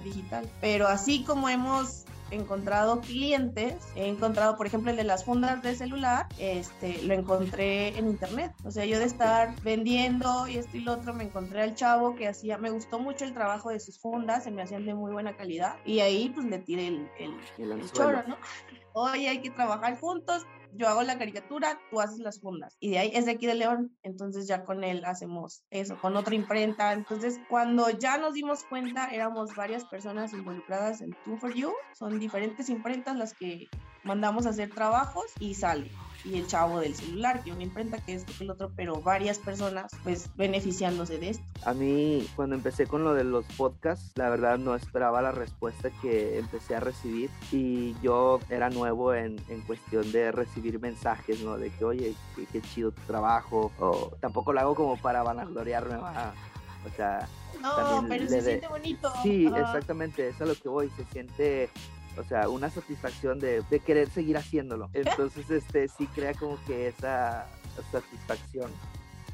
Speaker 2: digital. Pero así como hemos encontrado clientes, he encontrado, por ejemplo, el de las fundas de celular, este, lo encontré en internet. O sea, yo de estar vendiendo y esto y lo otro, me encontré al chavo que hacía, me gustó mucho el trabajo de sus fundas, se me hacían de muy buena calidad. Y ahí pues le tiré el, el, el choro, ¿no? Hoy hay que trabajar juntos, yo hago la caricatura, tú haces las fundas. Y de ahí es de aquí de León, entonces ya con él hacemos eso, con otra imprenta. Entonces, cuando ya nos dimos cuenta, éramos varias personas involucradas en Two for You, son diferentes imprentas las que mandamos a hacer trabajos y sale y el chavo del celular, que una imprenta, que esto, que el otro, pero varias personas pues beneficiándose de esto.
Speaker 1: A mí cuando empecé con lo de los podcasts, la verdad no esperaba la respuesta que empecé a recibir y yo era nuevo en, en cuestión de recibir mensajes, ¿no? De que, oye, qué, chido tu trabajo, o tampoco lo hago como para vanagloriarme, o sea...
Speaker 2: No, pero se siente bonito.
Speaker 1: Sí, exactamente, eso es a lo que voy, se siente o sea, una satisfacción de, de, querer seguir haciéndolo. Entonces, este, sí crea como que esa satisfacción.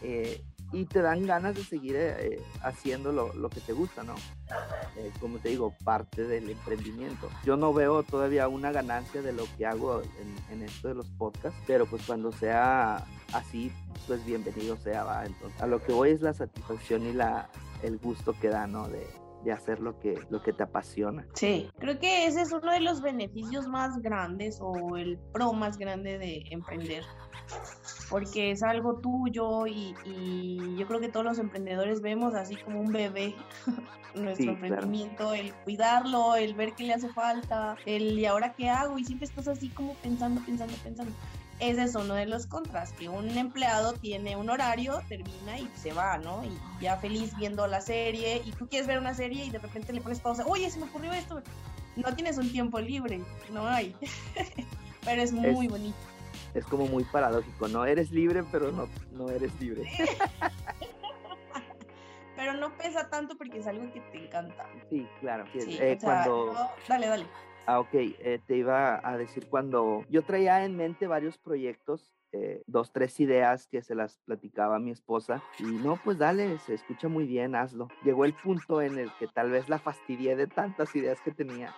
Speaker 1: Eh, y te dan ganas de seguir eh, haciendo lo, que te gusta, ¿no? Eh, como te digo, parte del emprendimiento. Yo no veo todavía una ganancia de lo que hago en, en, esto de los podcasts, pero pues cuando sea así, pues bienvenido sea, va. Entonces, a lo que voy es la satisfacción y la, el gusto que da, ¿no? De hacer lo que, lo que te apasiona.
Speaker 2: Sí, creo que ese es uno de los beneficios más grandes o el pro más grande de emprender, porque es algo tuyo y, yo creo que todos los emprendedores vemos así como un bebé nuestro emprendimiento, el cuidarlo, el ver qué le hace falta, el y ahora qué hago y siempre estás así como pensando, pensando, pensando ese es uno de los contras, que un empleado tiene un horario, termina y se va, ¿no? Y ya feliz viendo la serie, y tú quieres ver una serie y de repente le pones pausa, oye, se me ocurrió esto, no tienes un tiempo libre, no hay, pero es muy bonito.
Speaker 1: Es como muy paradójico, no eres libre, pero no, no eres libre.
Speaker 2: pero no pesa tanto porque es algo que te encanta.
Speaker 1: Sí, claro. Eh, cuando...
Speaker 2: Dale, dale.
Speaker 1: Ah, ok, eh, te iba a decir cuando yo traía en mente varios proyectos, eh, dos, tres ideas que se las platicaba a mi esposa y no, pues dale, se escucha muy bien, hazlo. Llegó el punto en el que tal vez la fastidié de tantas ideas que tenía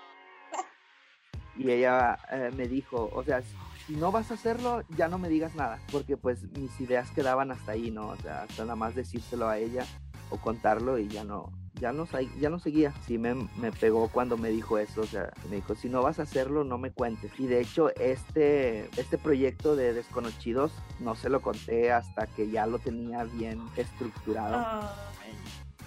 Speaker 1: y ella eh, me dijo, o sea, si no vas a hacerlo, ya no me digas nada, porque pues mis ideas quedaban hasta ahí, ¿no? O sea, hasta nada más decírselo a ella o contarlo y ya no, ya no, ya no seguía. Sí me, me, pegó cuando me dijo eso, o sea, me dijo, si no vas a hacerlo, no me cuentes. Y de hecho, este, este proyecto de Desconocidos no se lo conté hasta que ya lo tenía bien estructurado.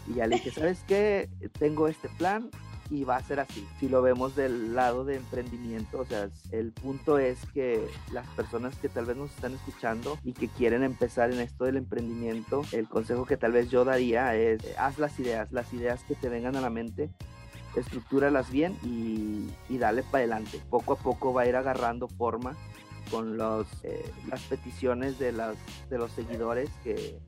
Speaker 1: Y ya le dije, ¿sabes qué? Tengo este plan, y va a ser así. Si lo vemos del lado de emprendimiento, o sea, el punto es que las personas que tal vez nos están escuchando y que quieren empezar en esto del emprendimiento, el consejo que tal vez yo daría es haz las ideas, las ideas que te vengan a la mente, estructúralas bien y, y dale para adelante. Poco a poco va a ir agarrando forma con los, eh, las peticiones de, las, de los seguidores que,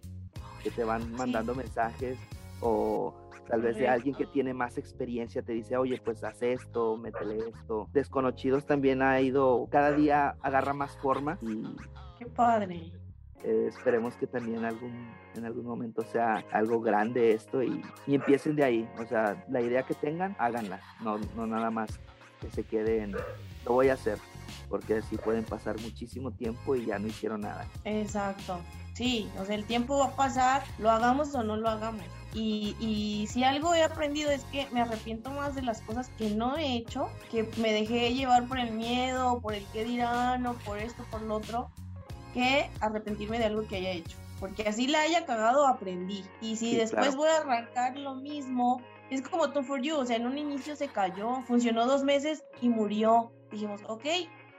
Speaker 1: que te van mandando mensajes o Tal vez de alguien que tiene más experiencia te dice, oye, pues haz esto, métele esto. Desconocidos también ha ido, cada día agarra más forma y...
Speaker 2: Qué padre.
Speaker 1: Eh, esperemos que también algún, en algún momento sea algo grande esto y, y, empiecen de ahí. O sea, la idea que tengan, háganla. No, no nada más que se queden, lo voy a hacer, porque así pueden pasar muchísimo tiempo y ya no hicieron nada.
Speaker 2: Exacto. Sí, o sea, el tiempo va a pasar, lo hagamos o no lo hagamos. Y, y, si algo he aprendido es que me arrepiento más de las cosas que no he hecho, que me dejé llevar por el miedo, por el qué dirán, o por esto, por lo otro, que arrepentirme de algo que haya hecho. Porque así la haya cagado, aprendí. Y si después voy a arrancar lo mismo, es como Tom for You, o sea, en un inicio se cayó, funcionó dos meses y murió. Dijimos, ok,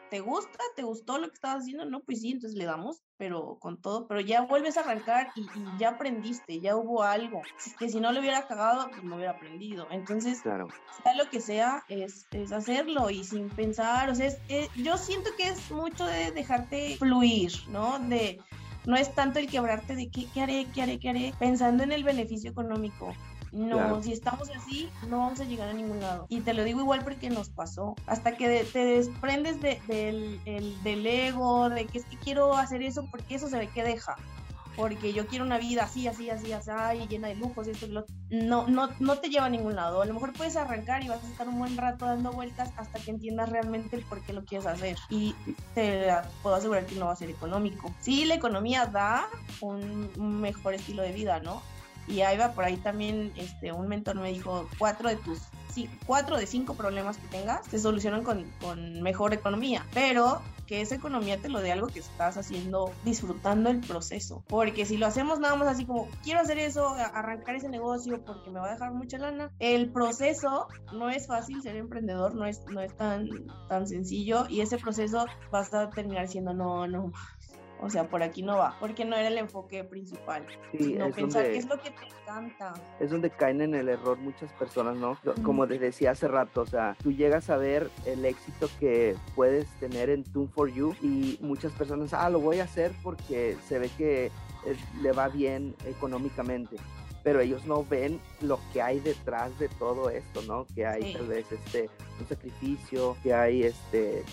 Speaker 2: ¿te gusta? ¿Te gustó lo que estabas haciendo? No, pues sí, entonces le damos, pero con todo, pero ya vuelves a arrancar y, ya aprendiste, ya hubo algo. que si no lo hubiera cagado, pues no hubiera aprendido. Entonces,
Speaker 1: claro.
Speaker 2: sea lo que sea, es, es hacerlo y sin pensar, o sea, eh, yo siento que es mucho de dejarte fluir, ¿no? De no es tanto el quebrarte de qué, qué haré, qué haré, qué haré, pensando en el beneficio económico. No, si estamos así, no vamos a llegar a ningún lado. Y te lo digo igual porque nos pasó. Hasta que te desprendes de, del, del ego, de que es que quiero hacer eso porque eso se ve que deja porque yo quiero una vida así, así, así, así, llena de lujos y esto y lo no, no, no te lleva a ningún lado. A lo mejor puedes arrancar y vas a estar un buen rato dando vueltas hasta que entiendas realmente el por qué lo quieres hacer. Y te puedo asegurar que no va a ser económico. Sí, la economía da un mejor estilo de vida, ¿no? Y ahí va por ahí también, este, un mentor me dijo, cuatro de tus, cuatro de cinco problemas que tengas se solucionan con, con mejor economía, pero que esa economía te lo dé algo que estás haciendo, disfrutando el proceso. Porque si lo hacemos nada más así como, quiero hacer eso, arrancar ese negocio porque me va a dejar mucha lana, el proceso no es fácil, ser emprendedor no es, no es tan, tan sencillo y ese proceso va a terminar siendo, no, no, o sea, por aquí no va, porque no era el enfoque principal. Sí, es pensar qué es lo que te encanta.
Speaker 1: Es donde caen en el error muchas personas, ¿no? Como les decía hace rato, o sea, tú llegas a ver el éxito que puedes tener en Tune for You y muchas personas, ah, lo voy a hacer porque se ve que le va bien económicamente pero ellos no ven lo que hay detrás de todo esto, ¿no? Que hay tal vez este un sacrificio, que hay este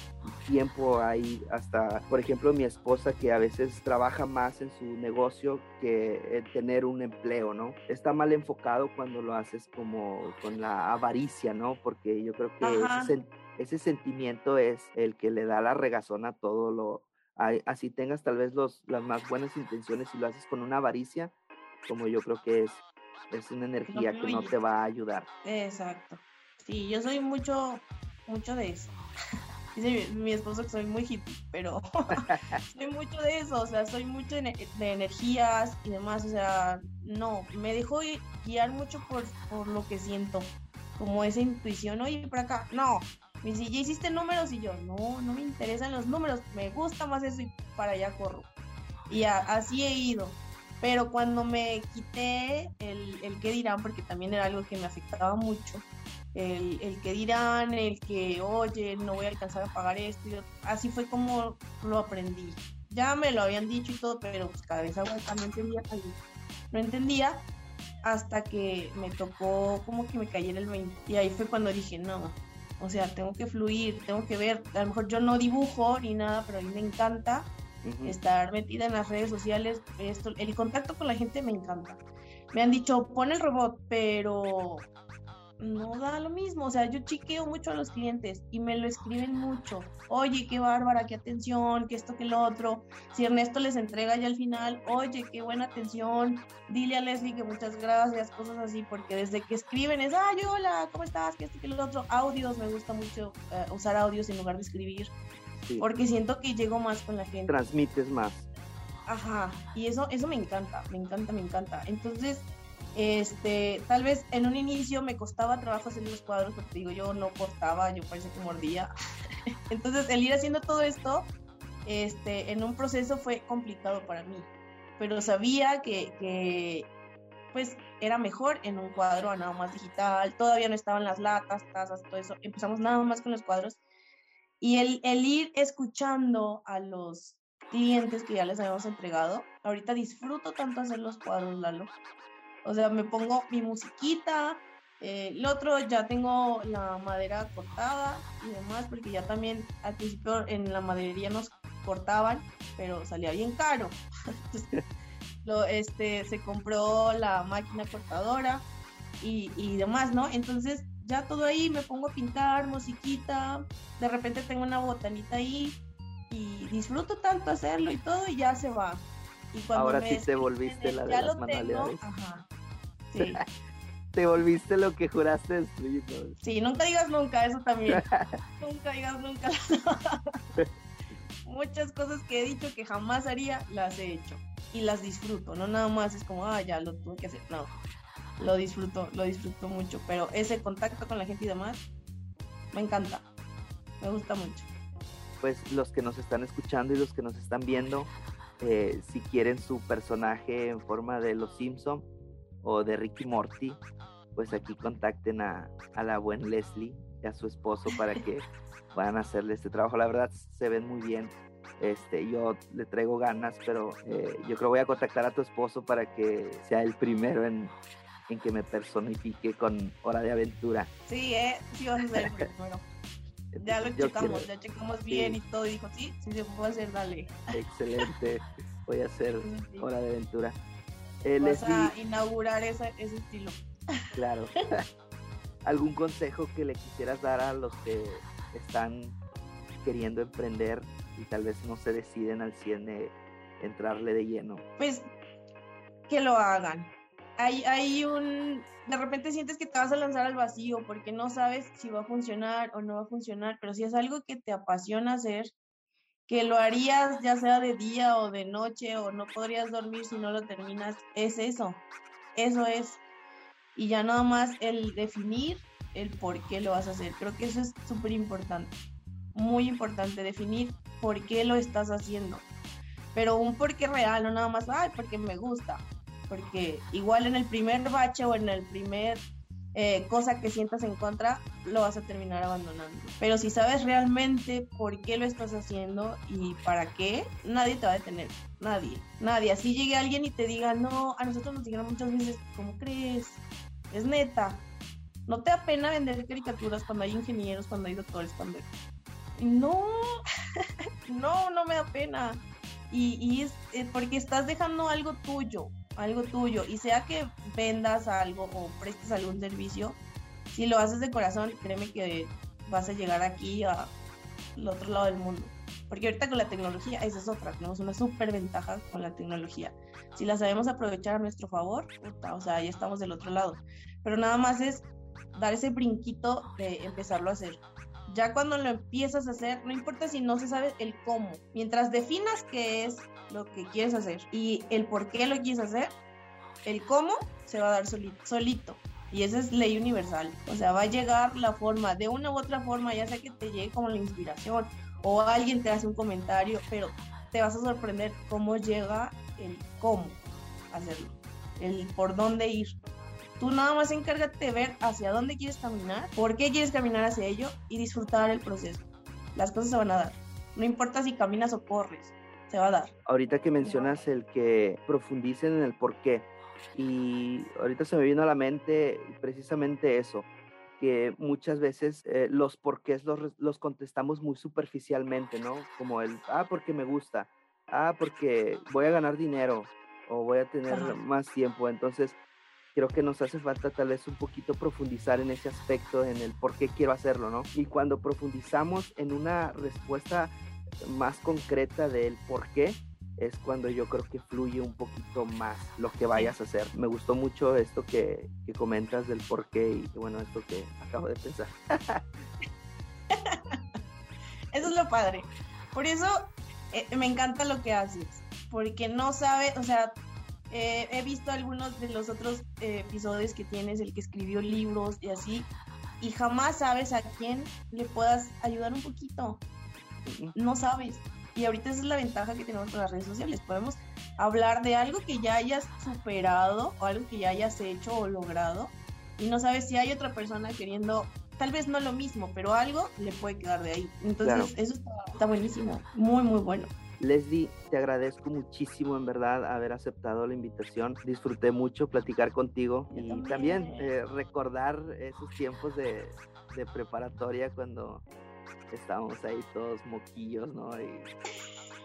Speaker 1: tiempo, hay hasta, por ejemplo, mi esposa que a veces trabaja más en su negocio que en tener un empleo, ¿no? Está mal enfocado cuando lo haces como con la avaricia, ¿no? Porque yo creo que ese, ese, sentimiento es el que le da la regazón a todo lo, así tengas tal vez los, las más buenas intenciones y lo haces con una avaricia, como yo creo que es, es una energía que no te va a ayudar.
Speaker 2: Exacto. Sí, yo soy mucho, mucho de eso. Dice mi, esposo que soy muy hippie, pero soy mucho de eso, o sea, soy mucho de, energías y demás, o sea, no, me dejo guiar mucho por, por lo que siento, como esa intuición, oye, por acá, no, me dice, ¿ya hiciste números? Y yo, no, no me interesan los números, me gusta más eso y para allá corro. Y así he ido, pero cuando me quité el, el qué dirán, porque también era algo que me afectaba mucho, el, el, que dirán, el que, oye, no voy a alcanzar a pagar esto, así fue como lo aprendí. Ya me lo habían dicho y todo, pero pues cada vez aguanta, no entendía, no entendía hasta que me tocó como que me cayera el 20 y ahí fue cuando dije, no, o sea, tengo que fluir, tengo que ver, a lo mejor yo no dibujo ni nada, pero a mí me encanta estar metida en las redes sociales, esto, el contacto con la gente me encanta. Me han dicho, pon el robot, pero no da lo mismo. O sea, yo chiqueo mucho a los clientes y me lo escriben mucho. Oye, qué bárbara, qué atención, qué esto, qué lo otro. Si Ernesto les entrega ya al final, oye, qué buena atención. Dile a Leslie que muchas gracias, cosas así, porque desde que escriben es, ay, hola, ¿cómo estás? ¿Qué esto, qué lo otro? Audios, me gusta mucho eh, usar audios en lugar de escribir. Porque siento que llego más con la gente.
Speaker 1: Transmites más.
Speaker 2: Ajá, y eso, eso me encanta, me encanta, me encanta. Entonces, este, tal vez en un inicio me costaba trabajo hacer los cuadros, porque digo, yo no cortaba, yo parece que mordía. Entonces, el ir haciendo todo esto, este, en un proceso fue complicado para mí, pero sabía que, que pues era mejor en un cuadro a nada más digital, todavía no estaban las latas, tazas, todo eso, empezamos nada más con los cuadros y el, el ir escuchando a los clientes que ya les habíamos entregado, ahorita disfruto tanto hacer los cuadros, Lalo, o sea, me pongo mi musiquita. Eh, el otro ya tengo la madera cortada y demás, porque ya también al principio en la maderería nos cortaban, pero salía bien caro. lo, este, se compró la máquina cortadora y, y demás, ¿no? Entonces ya todo ahí, me pongo a pintar, musiquita, de repente tengo una botanita ahí y disfruto tanto hacerlo y todo y ya se va. Y
Speaker 1: cuando Ahora sí te volviste la de las manualidades. ajá, Te volviste lo que juraste destruir.
Speaker 2: Sí, nunca digas nunca, eso también. nunca digas nunca. Muchas cosas que he dicho que jamás haría, las he hecho. Y las disfruto, no nada más es como, ah, ya lo tuve que hacer. No, lo disfruto, lo disfruto mucho. Pero ese contacto con la gente y demás, me encanta. Me gusta mucho.
Speaker 1: Pues los que nos están escuchando y los que nos están viendo, eh, si quieren su personaje en forma de los Simpson o de Ricky Morty, pues aquí contacten a, la buen Leslie y a su esposo para que puedan hacerle este trabajo. La verdad se ven muy bien. Este, yo le traigo ganas, pero eh, yo creo que voy a contactar a tu esposo para que sea el primero en, en que me personifique con Hora de Aventura.
Speaker 2: Sí, eh, sí vas a ser el primero. Ya lo checamos, ya checamos bien y todo, y dijo, sí, sí se puede hacer, dale.
Speaker 1: Excelente, voy a hacer Hora de Aventura.
Speaker 2: Eh, Vas a inaugurar ese, ese estilo.
Speaker 1: Claro. ¿Algún consejo que le quisieras dar a los que están queriendo emprender y tal vez no se deciden al 100 de entrarle de lleno?
Speaker 2: Pues que lo hagan. Hay, hay un... De repente sientes que te vas a lanzar al vacío porque no sabes si va a funcionar o no va a funcionar, pero si es algo que te apasiona hacer, que lo harías ya sea de día o de noche o no podrías dormir si no lo terminas, es eso, eso es. Y ya nada más el definir el por qué lo vas a hacer. Creo que eso es súper importante, muy importante, definir por qué lo estás haciendo. Pero un por qué real, no nada más, ay, porque me gusta. Porque igual en el primer bache o en el primer eh, cosa que sientas en contra, lo vas a terminar abandonando. Pero si sabes realmente por qué lo estás haciendo y para qué, nadie te va a detener. Nadie, nadie. Así llegue alguien y te diga, no, a nosotros nos dijeron muchas veces, ¿cómo crees? Es neta. No te da pena vender caricaturas cuando hay ingenieros, cuando hay doctores, cuando... No, no, no me da pena. Y, y es eh, porque estás dejando algo tuyo, algo tuyo, y sea que vendas algo o prestes algún servicio, si lo haces de corazón, créeme que vas a llegar aquí al otro lado del mundo. Porque ahorita con la tecnología, esa es otra, tenemos una súper ventaja con la tecnología. Si la sabemos aprovechar a nuestro favor, o sea, ya estamos del otro lado. Pero nada más es dar ese brinquito de empezarlo a hacer. Ya cuando lo empiezas a hacer, no importa si no se sabe el cómo, mientras definas qué es lo que quieres hacer y el por qué lo quieres hacer, el cómo se va a dar solito. solito. Y esa es ley universal. O sea, va a llegar la forma, de una u otra forma, ya sea que te llegue como la inspiración o alguien te hace un comentario, pero te vas a sorprender cómo llega el cómo hacerlo, el por dónde ir. Tú nada más encárgate de ver hacia dónde quieres caminar, por qué quieres caminar hacia ello y disfrutar el proceso. Las cosas se van a dar. No importa si caminas o corres, se va a dar.
Speaker 1: Ahorita que mencionas el que profundicen en el por qué, y ahorita se me vino a la mente precisamente eso, que muchas veces eh, los porqués los, los contestamos muy superficialmente, ¿no? Como el, ah, porque me gusta, ah, porque voy a ganar dinero o voy a tener más tiempo. Entonces, creo que nos hace falta tal vez un poquito profundizar en ese aspecto, en el por qué quiero hacerlo, ¿no? Y cuando profundizamos en una respuesta más concreta del por qué, es cuando yo creo que fluye un poquito más lo que vayas a hacer. Me gustó mucho esto que, que comentas del por qué y bueno, esto que acabo de pensar.
Speaker 2: eso es lo padre. Por eso eh, me encanta lo que haces, porque no sabes, o sea, eh, he visto algunos de los otros eh, episodios que tienes, el que escribió libros y así, y jamás sabes a quién le puedas ayudar un poquito. No sabes. Y ahorita esa es la ventaja que tenemos con las redes sociales. Podemos hablar de algo que ya hayas superado o algo que ya hayas hecho o logrado y no sabes si hay otra persona queriendo, tal vez no lo mismo, pero algo le puede quedar de ahí. Entonces, eso está, buenísimo, muy, muy bueno.
Speaker 1: Leslie, te agradezco muchísimo en verdad haber aceptado la invitación. Disfruté mucho platicar contigo y también, eh, recordar esos tiempos de, de preparatoria cuando estábamos ahí todos moquillos, ¿no? Y...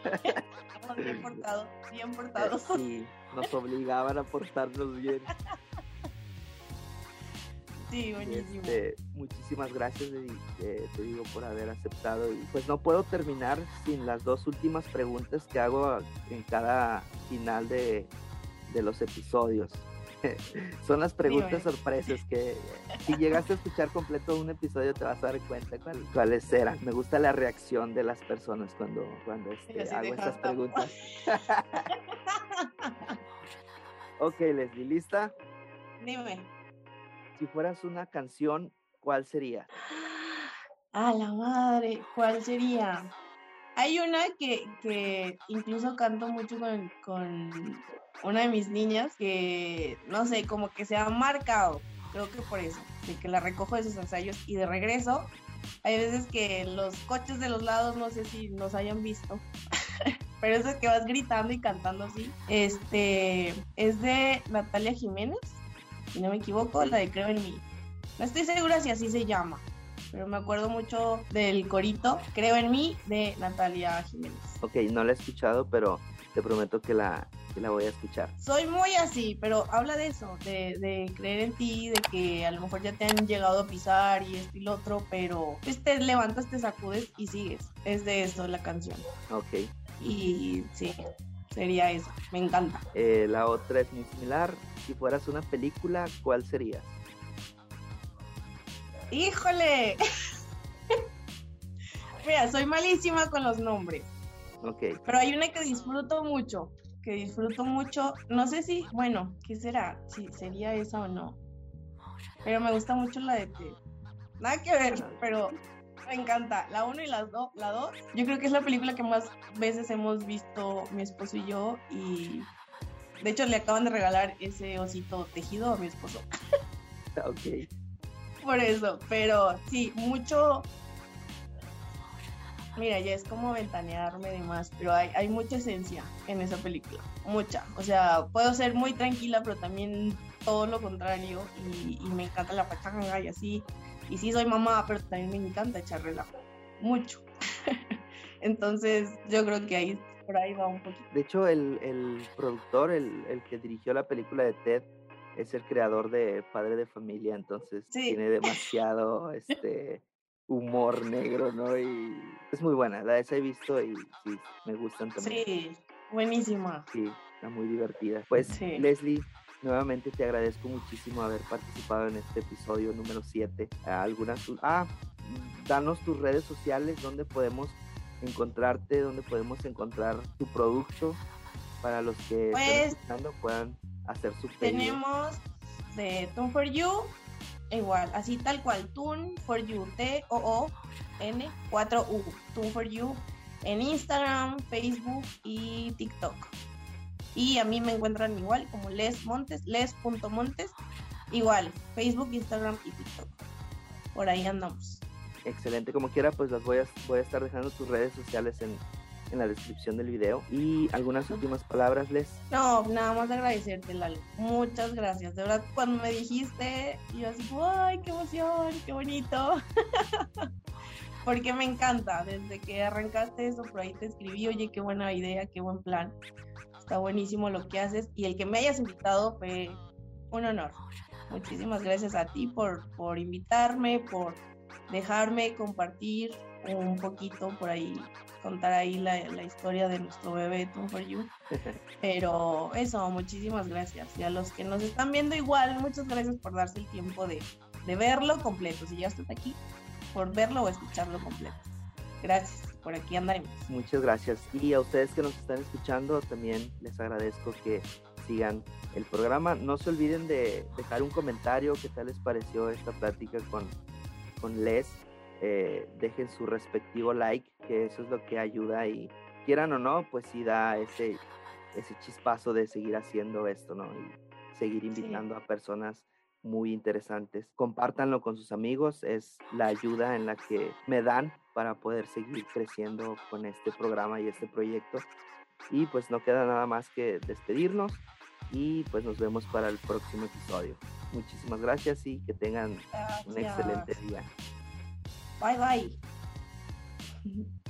Speaker 2: bien portados, bien portados.
Speaker 1: Sí, nos obligaban a portarnos bien.
Speaker 2: Sí, buenísimo.
Speaker 1: Este, muchísimas gracias, eh, te digo, por haber aceptado. Y pues no puedo terminar sin las dos últimas preguntas que hago en cada final de, de los episodios. Son las preguntas sorpresas que si llegaste a escuchar completo un episodio te vas a dar cuenta cuáles eran. Me gusta la reacción de las personas cuando, cuando este, hago estas preguntas. ok, Leslie, ¿lista?
Speaker 2: Dime.
Speaker 1: Si fueras una canción, ¿cuál sería?
Speaker 2: A la madre, ¿cuál sería? Hay una que, que incluso canto mucho con, con una de mis niñas que, no sé, como que se ha marcado. creo que por eso, de que la recojo de sus ensayos y de regreso. Hay veces que los coches de los lados, no sé si nos hayan visto, pero eso es que vas gritando y cantando así. Este es de Natalia Jiménez, si no me equivoco, la de Creo en mí. No estoy segura si así se llama, pero me acuerdo mucho del corito Creo en mí de Natalia Jiménez.
Speaker 1: Ok, no la he escuchado, pero te prometo que la, la voy a escuchar.
Speaker 2: Soy muy así, pero habla de eso, de, creer en ti, de que a lo mejor ya te han llegado a pisar y esto y lo otro, pero pues te levantas, te sacudes y sigues. Es de eso la canción.
Speaker 1: Ok.
Speaker 2: Y sí, sería eso. Me encanta.
Speaker 1: Eh, la otra es muy similar. Si fueras una película, ¿cuál sería?
Speaker 2: ¡Híjole! Mira, soy malísima con los nombres.
Speaker 1: Ok.
Speaker 2: Pero hay una que disfruto mucho, que disfruto mucho. No sé si, bueno, ¿qué será? Si sería esa o no. Pero me gusta mucho la de. Nada que ver, pero me encanta. La 1 y la 2, la 2. Yo creo que es la película que más veces hemos visto mi esposo y yo. Y de hecho le acaban de regalar ese osito tejido a mi esposo.
Speaker 1: ok.
Speaker 2: Por eso, pero sí, mucho, Mira, ya es como ventanearme de más, pero hay, hay mucha esencia en esa película, mucha. O sea, puedo ser muy tranquila, pero también todo lo contrario y, me encanta la pachanga y así. Y sí soy mamá, pero también me encanta echar relajo, mucho. Entonces yo creo que ahí por ahí va un poquito.
Speaker 1: De hecho, el, el productor, el, el, que dirigió la película de Ted, es el creador de Padre de Familia, entonces tiene demasiado este humor negro, ¿no? Y es muy buena, la he visto y sí, me gustan también.
Speaker 2: Sí, buenísima.
Speaker 1: Sí, está muy divertida. Pues Leslie, nuevamente te agradezco muchísimo haber participado en este episodio número 7. Algunas, ah, danos tus redes sociales, donde podemos encontrarte, donde podemos encontrar tu producto para los que
Speaker 2: pues,
Speaker 1: puedan hacer su
Speaker 2: pedido. Tenemos de Tom for You igual, así tal cual, Tune for You, T-O-O-N 4U, Tune for You, en Instagram, Facebook y TikTok. Y a mí me encuentran igual como Les Montes, les.montes, igual, Facebook, Instagram y TikTok. Por ahí andamos.
Speaker 1: Excelente, como quiera, pues las voy a, voy a estar dejando tus redes sociales en, en la descripción del video. Y algunas últimas palabras, Les.
Speaker 2: No, nada más agradecerte, Lalo. Muchas gracias. De verdad, cuando me dijiste, yo así, ¡ay, qué emoción! ¡Qué bonito! Porque me encanta. Desde que arrancaste eso, por ahí te escribí, oye, qué buena idea, qué buen plan. Está buenísimo lo que haces. Y el que me hayas invitado fue un honor. Muchísimas gracias a ti por, por invitarme, por dejarme compartir un poquito por ahí contar ahí la, historia de nuestro bebé Tom for You. Pero eso, muchísimas gracias. Y a los que nos están viendo igual, muchas gracias por darse el tiempo de, verlo completo. Si ya estás aquí, por verlo o escucharlo completo. Gracias, por aquí andaremos.
Speaker 1: Muchas gracias. Y a ustedes que nos están escuchando, también les agradezco que sigan el programa. No se olviden de dejar un comentario, qué tal les pareció esta plática con, con Les eh, dejen su respectivo like, que eso es lo que ayuda y quieran o no, pues sí da ese, ese chispazo de seguir haciendo esto, ¿no? Y seguir invitando a personas muy interesantes. Compártanlo con sus amigos, es la ayuda en la que me dan para poder seguir creciendo con este programa y este proyecto. Y pues no queda nada más que despedirnos y pues nos vemos para el próximo episodio. Muchísimas gracias y que tengan un excelente día.
Speaker 2: Bye bye.